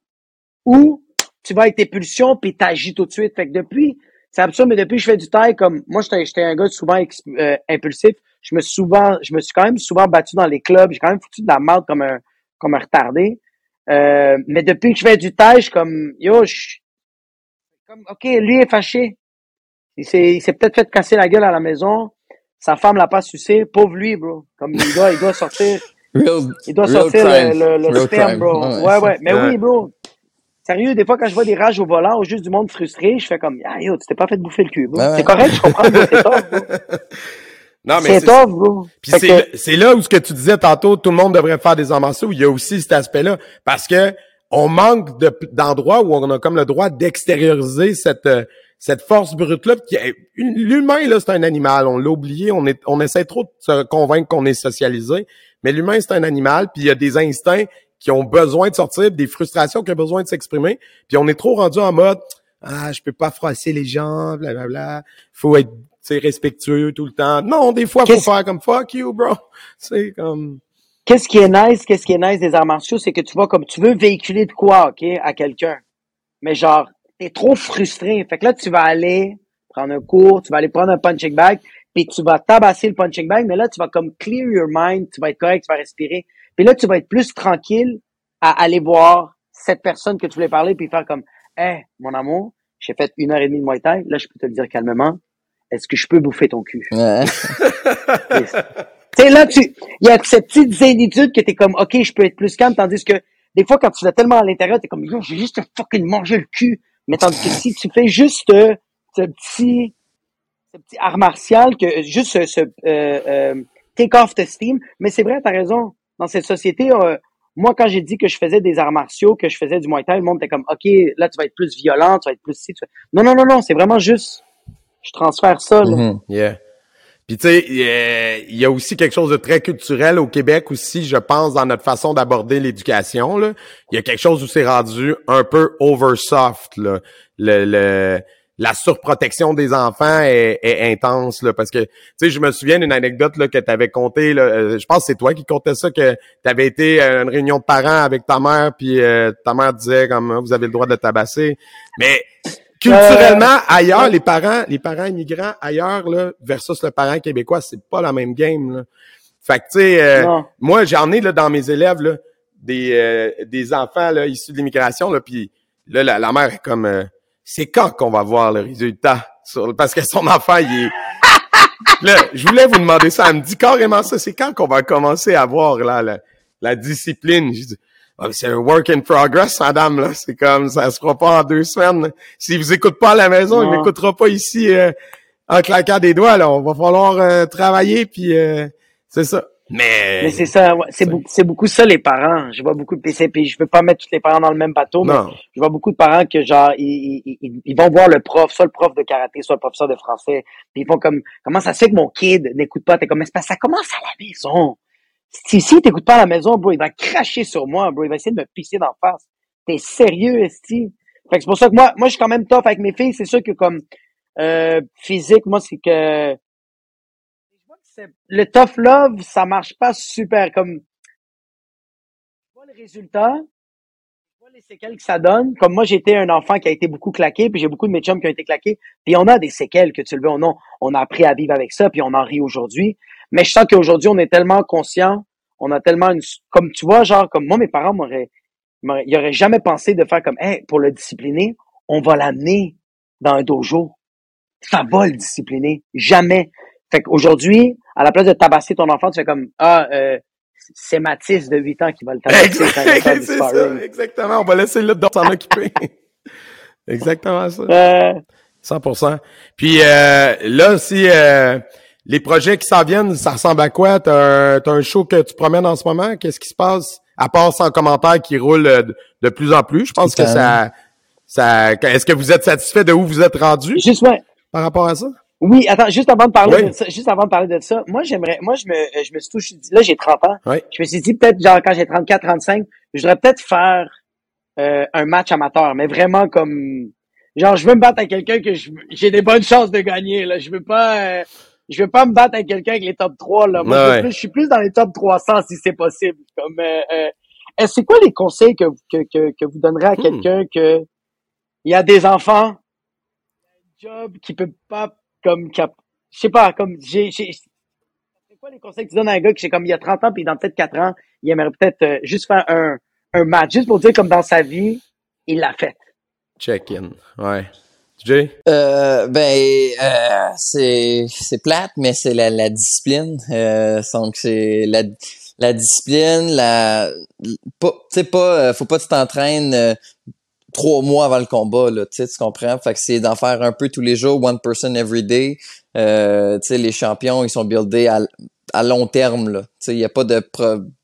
ou tu vas avec tes pulsions puis t'agis tout de suite. Fait que depuis c'est absurde mais depuis que je fais du taille comme moi j'étais un gars souvent euh, impulsif. Je me suis souvent, je me suis quand même souvent battu dans les clubs. J'ai quand même foutu de la merde comme un, comme un retardé. Euh, mais depuis que je fais du taille, je suis comme, yo, je, comme, ok, lui est fâché. Il s'est, il s'est peut-être fait casser la gueule à la maison. Sa femme l'a pas sucé. Pauvre lui, bro. Comme il doit, il doit sortir, Real, il doit sortir crime. le, le, le sperme, crime. bro. Ouais, Ouais, ouais. Mais Ouais. oui, bro. Sérieux, des fois, quand je vois des rages au volant ou juste du monde frustré, je fais comme, ah, yo, tu t'es pas fait bouffer le cul, bro. Ouais. C'est correct, je comprends, bro. C'est tough, bro. [laughs] Non, mais C'est tough, bro. Puis c'est que- c'est là où ce que tu disais tantôt, tout le monde devrait faire des où il y a aussi cet aspect-là. Parce que on manque de- d'endroits où on a comme le droit d'extérioriser cette euh, cette force brute-là. qui est- L'humain, là, c'est un animal. On l'a oublié. On, est, on essaie trop de se convaincre qu'on est socialisé. Mais l'humain, c'est un animal. Puis il y a des instincts qui ont besoin de sortir, des frustrations qui ont besoin de s'exprimer. Puis on est trop rendu en mode Ah, je peux pas froisser les gens, blablabla. Faut être tu sais, respectueux tout le temps. Non, des fois, faut faire comme fuck you, bro. C'est comme. Qu'est-ce qui est nice, qu'est-ce qui est nice des arts martiaux, c'est que tu vois comme tu veux véhiculer de quoi, ok, à quelqu'un. Mais genre, t'es trop frustré. Fait que là, tu vas aller prendre un cours, tu vas aller prendre un punching bag, puis tu vas tabasser le punching bag, mais là, tu vas comme clear your mind, tu vas être correct, tu vas respirer. Puis là, tu vas être plus tranquille à aller voir cette personne que tu voulais parler, puis faire comme, hey, mon amour, j'ai fait une heure et demie de Muay Thai, là, je peux te le dire calmement, est-ce que je peux bouffer ton cul? Ouais. Sais, là, tu, il y a cette petite zénitude que t'es comme, OK, je peux être plus calme, tandis que des fois, quand tu l'as tellement à l'intérieur, t'es comme, yo, j'ai juste fucking mangé le cul. Mais tandis que si tu fais juste euh, ce petit, ce petit art martial, que juste ce, ce, euh, euh, take off the steam. Mais c'est vrai, t'as raison. Dans cette société, euh, moi, quand j'ai dit que je faisais des arts martiaux, que je faisais du Muay Thai, le monde était comme, OK, là, tu vas être plus violent, tu vas être plus ci, tu vas- Non, non, non, non, c'est vraiment juste, je transfère ça, là. Mhm. Yeah. Puis tu sais, il y a- aussi quelque chose de très culturel au Québec aussi, je pense, dans notre façon d'aborder l'éducation. Il y a quelque chose où c'est rendu un peu oversoft. Là. Le, le, la surprotection des enfants est, est intense. Là, parce que, tu sais, je me souviens d'une anecdote là, que tu avais conté. Là, euh, je pense que c'est toi qui contais ça, que tu avais été à une réunion de parents avec ta mère, puis euh, ta mère disait comme vous avez le droit de tabasser. Mais culturellement, ailleurs, les parents, les parents immigrants ailleurs, là, versus le parent québécois, c'est pas la même game, là. Fait que, tu sais, euh, moi, j'en ai, là, dans mes élèves, là, des, euh, des enfants, là, issus de l'immigration, là, puis là, la, la mère est comme, euh, c'est quand qu'on va voir le résultat? Sur, parce que son enfant, il est... [laughs] là, je voulais vous demander ça. Elle me dit carrément ça. C'est quand qu'on va commencer à voir, là, la, la discipline? Je dis, c'est un work in progress, madame, là. C'est comme, ça se fera pas en deux semaines. S'il vous écoute pas à la maison, il Non. m'écoutera pas ici, euh, en claquant des doigts, là. On va falloir euh, travailler, puis euh, c'est ça. Mais, Mais c'est ça, ouais, c'est, beaucoup, c'est beaucoup ça les parents. Je vois beaucoup de PC, puis je veux pas mettre tous les parents dans le même bateau, mais non. je vois beaucoup de parents que genre ils, ils, ils- ils vont voir le prof, soit le prof de karaté, soit le professeur de français, puis ils font comme comment ça se fait que mon kid n'écoute pas T'es comme mais ça commence à la maison. Si si t'écoutes pas à la maison, bro, il va cracher sur moi, bro, il va essayer de me pisser d'en face. T'es sérieux, esti? Fait que c'est pour ça que moi, moi je suis quand même tough avec mes filles. C'est sûr que comme euh, physique, moi c'est que le tough love, ça marche pas super comme je vois le résultat, je vois les séquelles que ça donne. Comme moi, j'étais un enfant qui a été beaucoup claqué, puis j'ai beaucoup de mes chums qui ont été claqués. Puis on a des séquelles, que tu le veux ou non. On a appris à vivre avec ça, puis on en rit aujourd'hui. Mais je sens qu'aujourd'hui, on est tellement conscient, on a tellement une... Comme tu vois, genre, comme moi, mes parents m'auraient... Ils auraient jamais pensé de faire comme, hey, pour le discipliner, on va l'amener dans un dojo. Ça va le discipliner. Jamais. Fait qu'aujourd'hui, à la place de tabasser ton enfant, tu fais comme, ah, euh, c'est Mathis de 8 ans qui va le tabasser quand il va du [laughs] ça, exactement. On va laisser l'autre s'en occuper. [laughs] Exactement ça. Euh, 100%. Puis euh, là, si euh, les projets qui s'en viennent, ça ressemble à quoi? T'as un, un show que tu promènes en ce moment? Qu'est-ce qui se passe? À part sans commentaire qui roule euh, de, de plus en plus. Je pense que ça... ça Est-ce que vous êtes satisfait de où vous êtes rendu? Juste, ouais. par rapport à ça? Oui, attends, juste avant de parler Oui. de ça, juste avant de parler de ça, moi j'aimerais, moi je me, euh, je me suis touché, là j'ai 30 ans, Oui. je me suis dit peut-être genre quand j'ai 34, 35, je voudrais peut-être faire euh, un match amateur, mais vraiment comme, genre je veux me battre avec quelqu'un que j'ai des bonnes chances de gagner là, je veux pas, euh, je veux pas me battre avec quelqu'un avec les top 3 là, moi je, Ouais. suis plus dans les top 300 si c'est possible, comme, euh, euh, c'est quoi les conseils que que que, que vous donnerez à Hmm. quelqu'un que il y a des enfants, un job qui peut pas comme cap je sais pas comme j'ai c'est quoi les conseils que tu donnes à un gars qui c'est comme il y a 30 ans puis dans peut-être 4 ans il aimerait peut-être euh, juste faire un un match juste pour dire comme dans sa vie il l'a fait Check-in. Ouais. Jay? Euh, ben, euh, c'est c'est plate, mais c'est la, la discipline. Euh, donc c'est la la discipline, la pas, tu sais pas, euh, faut pas que tu t'entraînes euh, trois mois avant le combat là, tu comprends? Fait que c'est d'en faire un peu tous les jours, one person every day. Euh, tu sais, les champions ils sont buildés à à long terme là. Il y a pas de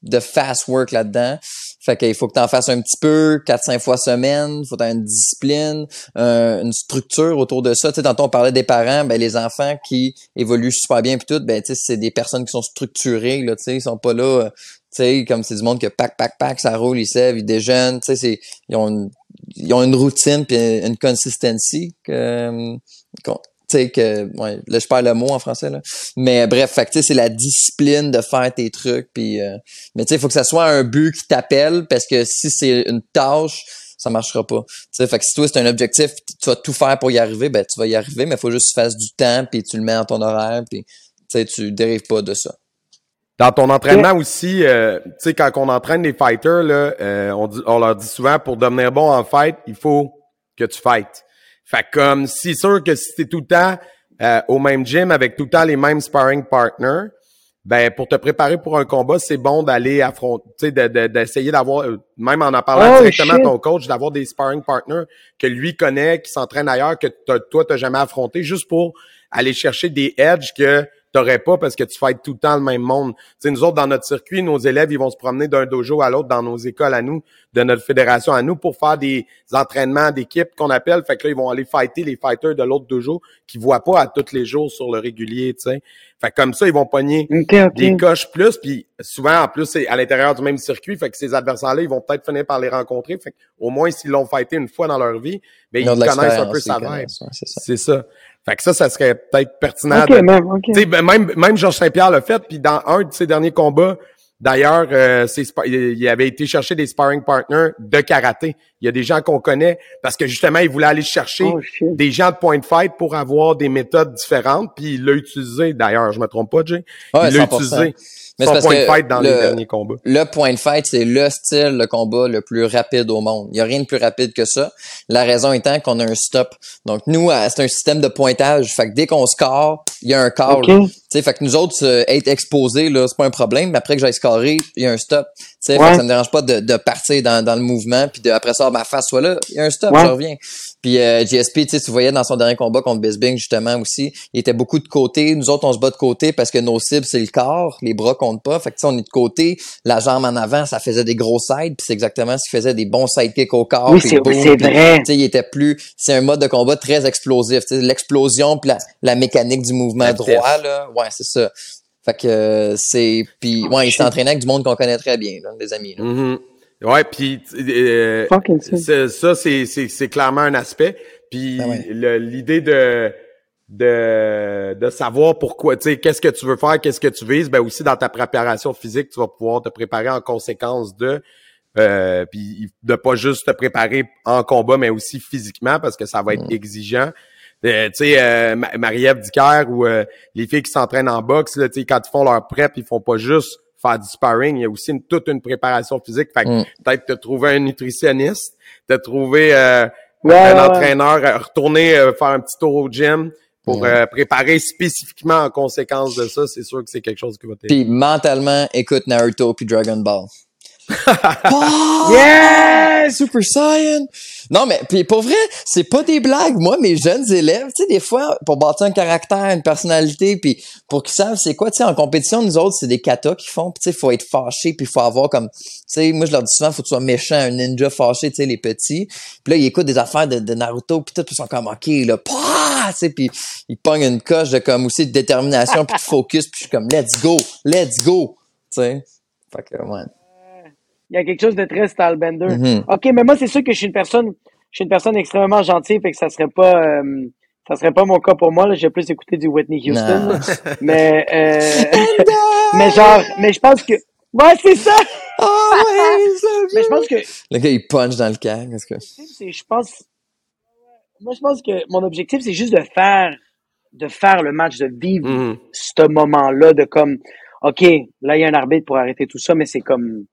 de fast work là-dedans. Fait qu'il faut que tu en fasses un petit peu, 4-5 fois semaine, faut avoir une discipline, une structure autour de ça. Tu sais, tantôt on parlait des parents, ben les enfants qui évoluent super bien puis tout, ben c'est des personnes qui sont structurées, là, ils sont pas là, euh, sais, comme c'est du monde que pack, pack, pack, ça roule, ils savent, ils déjeunent, c'est, ils ont une, ils ont une routine puis une consistency que, euh, que, ouais, là, je perds le mot en français, là. Mais bref, fait c'est la discipline de faire tes trucs puis, euh, mais tu sais, il faut que ça soit un but qui t'appelle parce que si c'est une tâche, ça marchera pas. Tu sais, fait que si toi c'est un objectif, tu vas tout faire pour y arriver, ben tu vas y arriver, mais il faut juste que tu fasses du temps puis tu le mets dans ton horaire puis tu tu dérives pas de ça. Dans ton entraînement aussi, euh, tu sais, quand on entraîne les fighters, là, euh, on, dit- on leur dit souvent, pour devenir bon en fight, il faut que tu fights. Fait que comme, c'est sûr que si t'es tout le temps euh, au même gym avec tout le temps les mêmes sparring partners, ben pour te préparer pour un combat, c'est bon d'aller affronter, tu sais, de- de- d'essayer d'avoir, euh, même en en parlant Oh, directement à ton coach, d'avoir des sparring partners que lui connaît, qui s'entraînent ailleurs, que t'as- toi, t'as jamais affronté, juste pour aller chercher des edges que t'aurais pas parce que tu fights tout le temps le même monde. Sais, nous autres, dans notre circuit, nos élèves, ils vont se promener d'un dojo à l'autre dans nos écoles à nous, de notre fédération à nous, pour faire des entraînements d'équipe qu'on appelle. Fait que là, ils vont aller fighter les fighters de l'autre dojo qui voient pas à tous les jours sur le régulier, tu sais. Fait que comme ça, ils vont pogner des coches plus, puis souvent, en plus, c'est à l'intérieur du même circuit, fait que ces adversaires-là, ils vont peut-être finir par les rencontrer. Fait que au moins, s'ils l'ont fighté une fois dans leur vie, ben, ils, connaissent un peu sa vibe. c'est ça. Fait que ça, ça serait peut-être pertinent ok de, même sais, ben, même, même Georges Saint-Pierre l'a fait, puis dans un de ses derniers combats, d'ailleurs, euh, il avait été chercher des sparring partners de karaté. Il y a des gens qu'on connaît parce que justement, il voulait aller chercher oh des gens de point de fight pour avoir des méthodes différentes, puis il l'a utilisé, d'ailleurs, je me trompe pas, Jay? Ouais, il l'a 100%. utilisé, Mais son c'est parce point de fight dans les le- derniers combats. Le point de fight, c'est le style de combat le plus rapide au monde. Il n'y a rien de plus rapide que ça. La raison étant qu'on a un stop. Donc, nous, euh, c'est un système de pointage. Fait que dès qu'on score, il y a un call. ok Tu sais, fait que nous autres, être exposés, là, c'est pas un problème, mais après que j'aille scorer, il y a un stop. Tu sais, fait Ouais. que ça me dérange pas de, de partir dans, dans le mouvement, puis de, après ça, ma face soit là, il y a un stop, Ouais. je reviens. Puis euh, GSP, tu sais, tu voyais dans son dernier combat contre Bisbing, justement, aussi, il était beaucoup de côté. Nous autres, on se bat de côté parce que nos cibles, c'est le corps, les bras comptent pas. Fait que, tu sais, on est de côté, la jambe en avant, ça faisait des gros sides, puis c'est exactement ce qui faisait des bons sidekicks au corps. oui puis c'est vrai tu sais, il était plus. C'est un mode de combat très explosif. Tu sais, l'explosion puis la, la mécanique du mouvement droit, là. Ouais, c'est ça. Fait que euh, c'est. Puis ouais, il s'est entraîné avec du monde qu'on connaît très bien, là, des amis. là. Mhm. Ouais, puis euh, ça, c'est, c'est, c'est clairement un aspect. Puis Ben ouais. l'idée de, de, de savoir pourquoi, tu sais, qu'est-ce que tu veux faire, qu'est-ce que tu vises, ben aussi dans ta préparation physique, tu vas pouvoir te préparer en conséquence de, euh, puis de pas juste te préparer en combat, mais aussi physiquement parce que ça va être exigeant. Euh, tu sais, euh, Ma- Marie-Ève Dicker ou euh, les filles qui s'entraînent en boxe, là, tu sais, quand ils font leur prep, ils font pas juste faire du sparring, il y a aussi une- toute une préparation physique. Fait que Mm. peut-être te trouver un nutritionniste, te trouver euh, Ouais, un ouais, entraîneur, euh, retourner euh, faire un petit tour au gym pour Ouais. euh, préparer spécifiquement en conséquence de ça. C'est sûr que c'est quelque chose qui va t'aider. Puis mentalement, écoute Naruto puis Dragon Ball. [laughs] Ah! Yes! Super Saiyan! Non, mais puis pour vrai, c'est pas des blagues. Moi, mes jeunes élèves, tu sais, des fois, pour bâtir un caractère, une personnalité, puis pour qu'ils savent c'est quoi, tu sais, en compétition, nous autres, c'est des katas qui font, tu sais, faut être fâché, puis faut avoir comme, tu sais, moi, je leur dis souvent, faut que tu sois méchant, un ninja fâché, tu sais, les petits. Puis là, ils écoutent des affaires de, Naruto, puis tout, puis ils sont comme, OK, là! Tu sais, puis ils pognent une coche de comme aussi de détermination, puis de focus, puis je suis comme, let's go, let's go, tu sais. Fait que. Il y a quelque chose de très Stylebender. Mhm. OK, mais moi, c'est sûr que je suis une personne, je suis une personne extrêmement gentille, fait que ça serait pas, euh, ça serait pas mon cas pour moi, là. J'ai plus écouté du Whitney Houston. Là. [laughs] Mais, euh, [laughs] mais genre, mais je pense que, ouais, c'est ça! [laughs] Mais je pense que, Le gars, il punch dans le camp. Qu'est-ce que... je pense, moi, je pense que mon objectif, c'est juste de faire, de faire le match, de vivre Mhm. ce moment-là, de comme, OK, là, il y a un arbitre pour arrêter tout ça, mais c'est comme,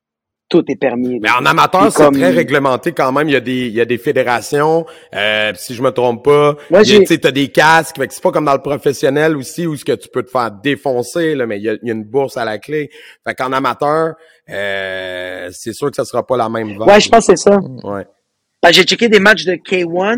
tout est permis. Mais en amateur, c'est comme- très réglementé quand même. Il y a des, il y a des fédérations, euh, si je me trompe pas. Moi, tu t'as des casques. Fait que c'est pas comme dans le professionnel aussi où ce que tu peux te faire défoncer, là, mais il y a, il y a une bourse à la clé. Fait qu'en amateur, euh, c'est sûr que ça sera pas la même vague. Ouais, je pense que c'est ça. Ouais. Ben, j'ai checké des matchs de K1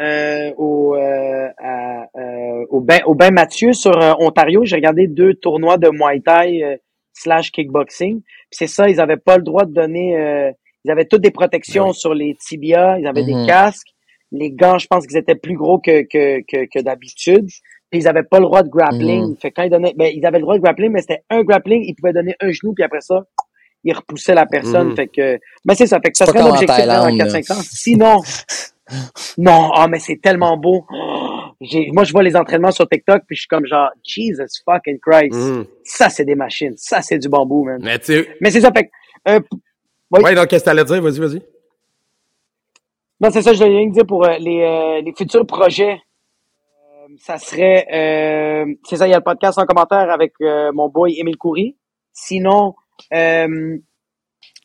euh, au, euh, à, euh, au, ben, au Ben Mathieu sur euh, Ontario. J'ai regardé deux tournois de Muay Thai euh, slash kickboxing. Puis c'est ça, ils avaient pas le droit de donner... euh, ils avaient toutes des protections sur les tibias, ils avaient Mhm. des casques. Les gants, je pense qu'ils étaient plus gros que, que, que, que d'habitude. Puis ils avaient pas le droit de grappling. Mhm. Fait quand ils donnaient... Ben, ils avaient le droit de grappling, mais c'était un grappling. Ils pouvaient donner un genou, puis après ça, ils repoussaient la personne. Mhm. Fait que... Mais c'est ça. Fait que ça serait un comme en objectif dans Thaïlande, 4-5 ans. Sinon... Non, ah mais c'est tellement beau. Oh, moi je vois les entraînements sur TikTok puis je suis comme genre Jesus fucking Christ. Mhm. Ça c'est des machines, ça c'est du bambou man. Mais Mais c'est ça fait euh, Oui. ouais, donc qu'est-ce que t'allais dire? Vas-y, vas-y. non c'est ça je voulais rien dire pour euh, les euh, les futurs projets. Euh, ça serait euh, c'est ça il y a le podcast en commentaire avec euh, mon boy Émile Coury. Sinon euh,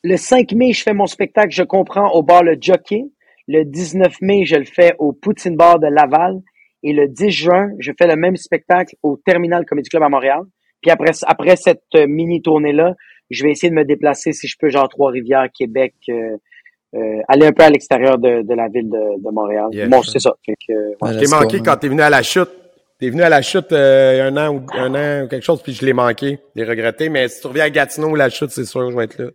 le 5 mai je fais mon spectacle je comprends au bar le Jockey. Le 19 mai je le fais au Poutine Bar de Laval. Et le 10 juin, je fais le même spectacle au Terminal Comedy Club à Montréal. Puis après, après cette euh, mini tournée-là, je vais essayer de me déplacer, si je peux, genre Trois-Rivières, Québec, euh, euh, aller un peu à l'extérieur de, de la ville de, de Montréal. Yes. Bon, c'est ça. Fait que, ouais. Je t'ai manqué man. quand t'es venu à la chute. T'es venu à la chute euh, il y a un an ou un an ou quelque chose, puis je l'ai manqué. J'ai regretté, mais si tu reviens à Gatineau ou la chute, c'est sûr, je vais être là.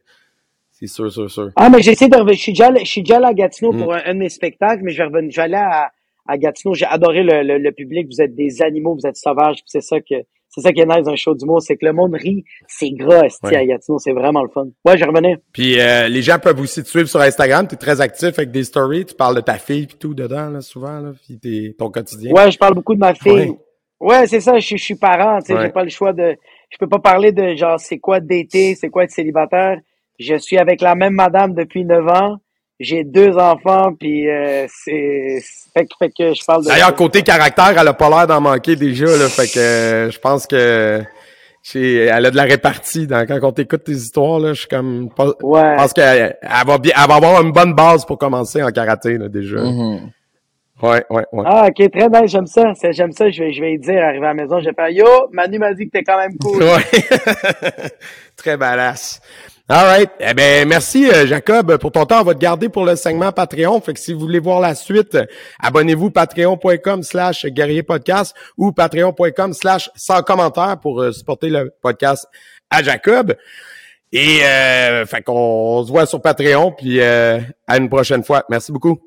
C'est sûr, sûr, sûr. Ah, mais j'essaie de revenir. Je suis déjà, allé- je suis déjà allé à Gatineau Mm. pour un, un de mes spectacles, mais je vais revenir. Je vais aller à, à Gatineau. J'ai adoré le, le, le public. Vous êtes des animaux, vous êtes sauvages. C'est ça que, c'est ça qui est nice dans un show d'humour, c'est que le monde rit. C'est gras, esti, Ouais. à Gatineau. C'est vraiment le fun. Ouais, je revenir. Puis euh, les gens peuvent aussi te suivre sur Instagram. T'es très actif avec des stories. Tu parles de ta fille puis tout dedans, là, souvent, là, puis t'es- ton quotidien. Ouais, je parle beaucoup de ma fille. Ouais. Ouais, c'est ça, je, suis- je suis parent, tu sais, Ouais. j'ai pas le choix de je peux pas parler de genre c'est quoi d'été, c'est quoi être célibataire. Je suis avec la même madame depuis 9 ans. J'ai deux enfants puis euh, c'est fait, que- fait que je parle de D'ailleurs, côté caractère, elle a pas l'air d'en manquer déjà, là. Fait que euh, je pense que elle a de la répartie. Dans, quand on t'écoute tes histoires, là, je suis comme. pas- Ouais. Je pense qu'elle elle va bien, elle va avoir une bonne base pour commencer en karaté, là, déjà. Mhm. Ouais, ouais, ouais. Ah, OK, très bien, j'aime ça. C'est- J'aime ça, je vais je vais y dire arrivé à la maison, je vais faire yo, Manu m'a dit que t'es quand même cool. Ouais. [laughs] Très badass. All right. Eh ben, merci, euh, Jacob, pour ton temps. On va te garder pour le segment Patreon. Fait que si vous voulez voir la suite, abonnez-vous patreon.com slash guerrier podcast ou patreon.com slash sans commentaire pour euh, supporter le podcast à Jacob. Et, euh, fait qu'on se voit sur Patreon puis euh, à une prochaine fois. Merci beaucoup.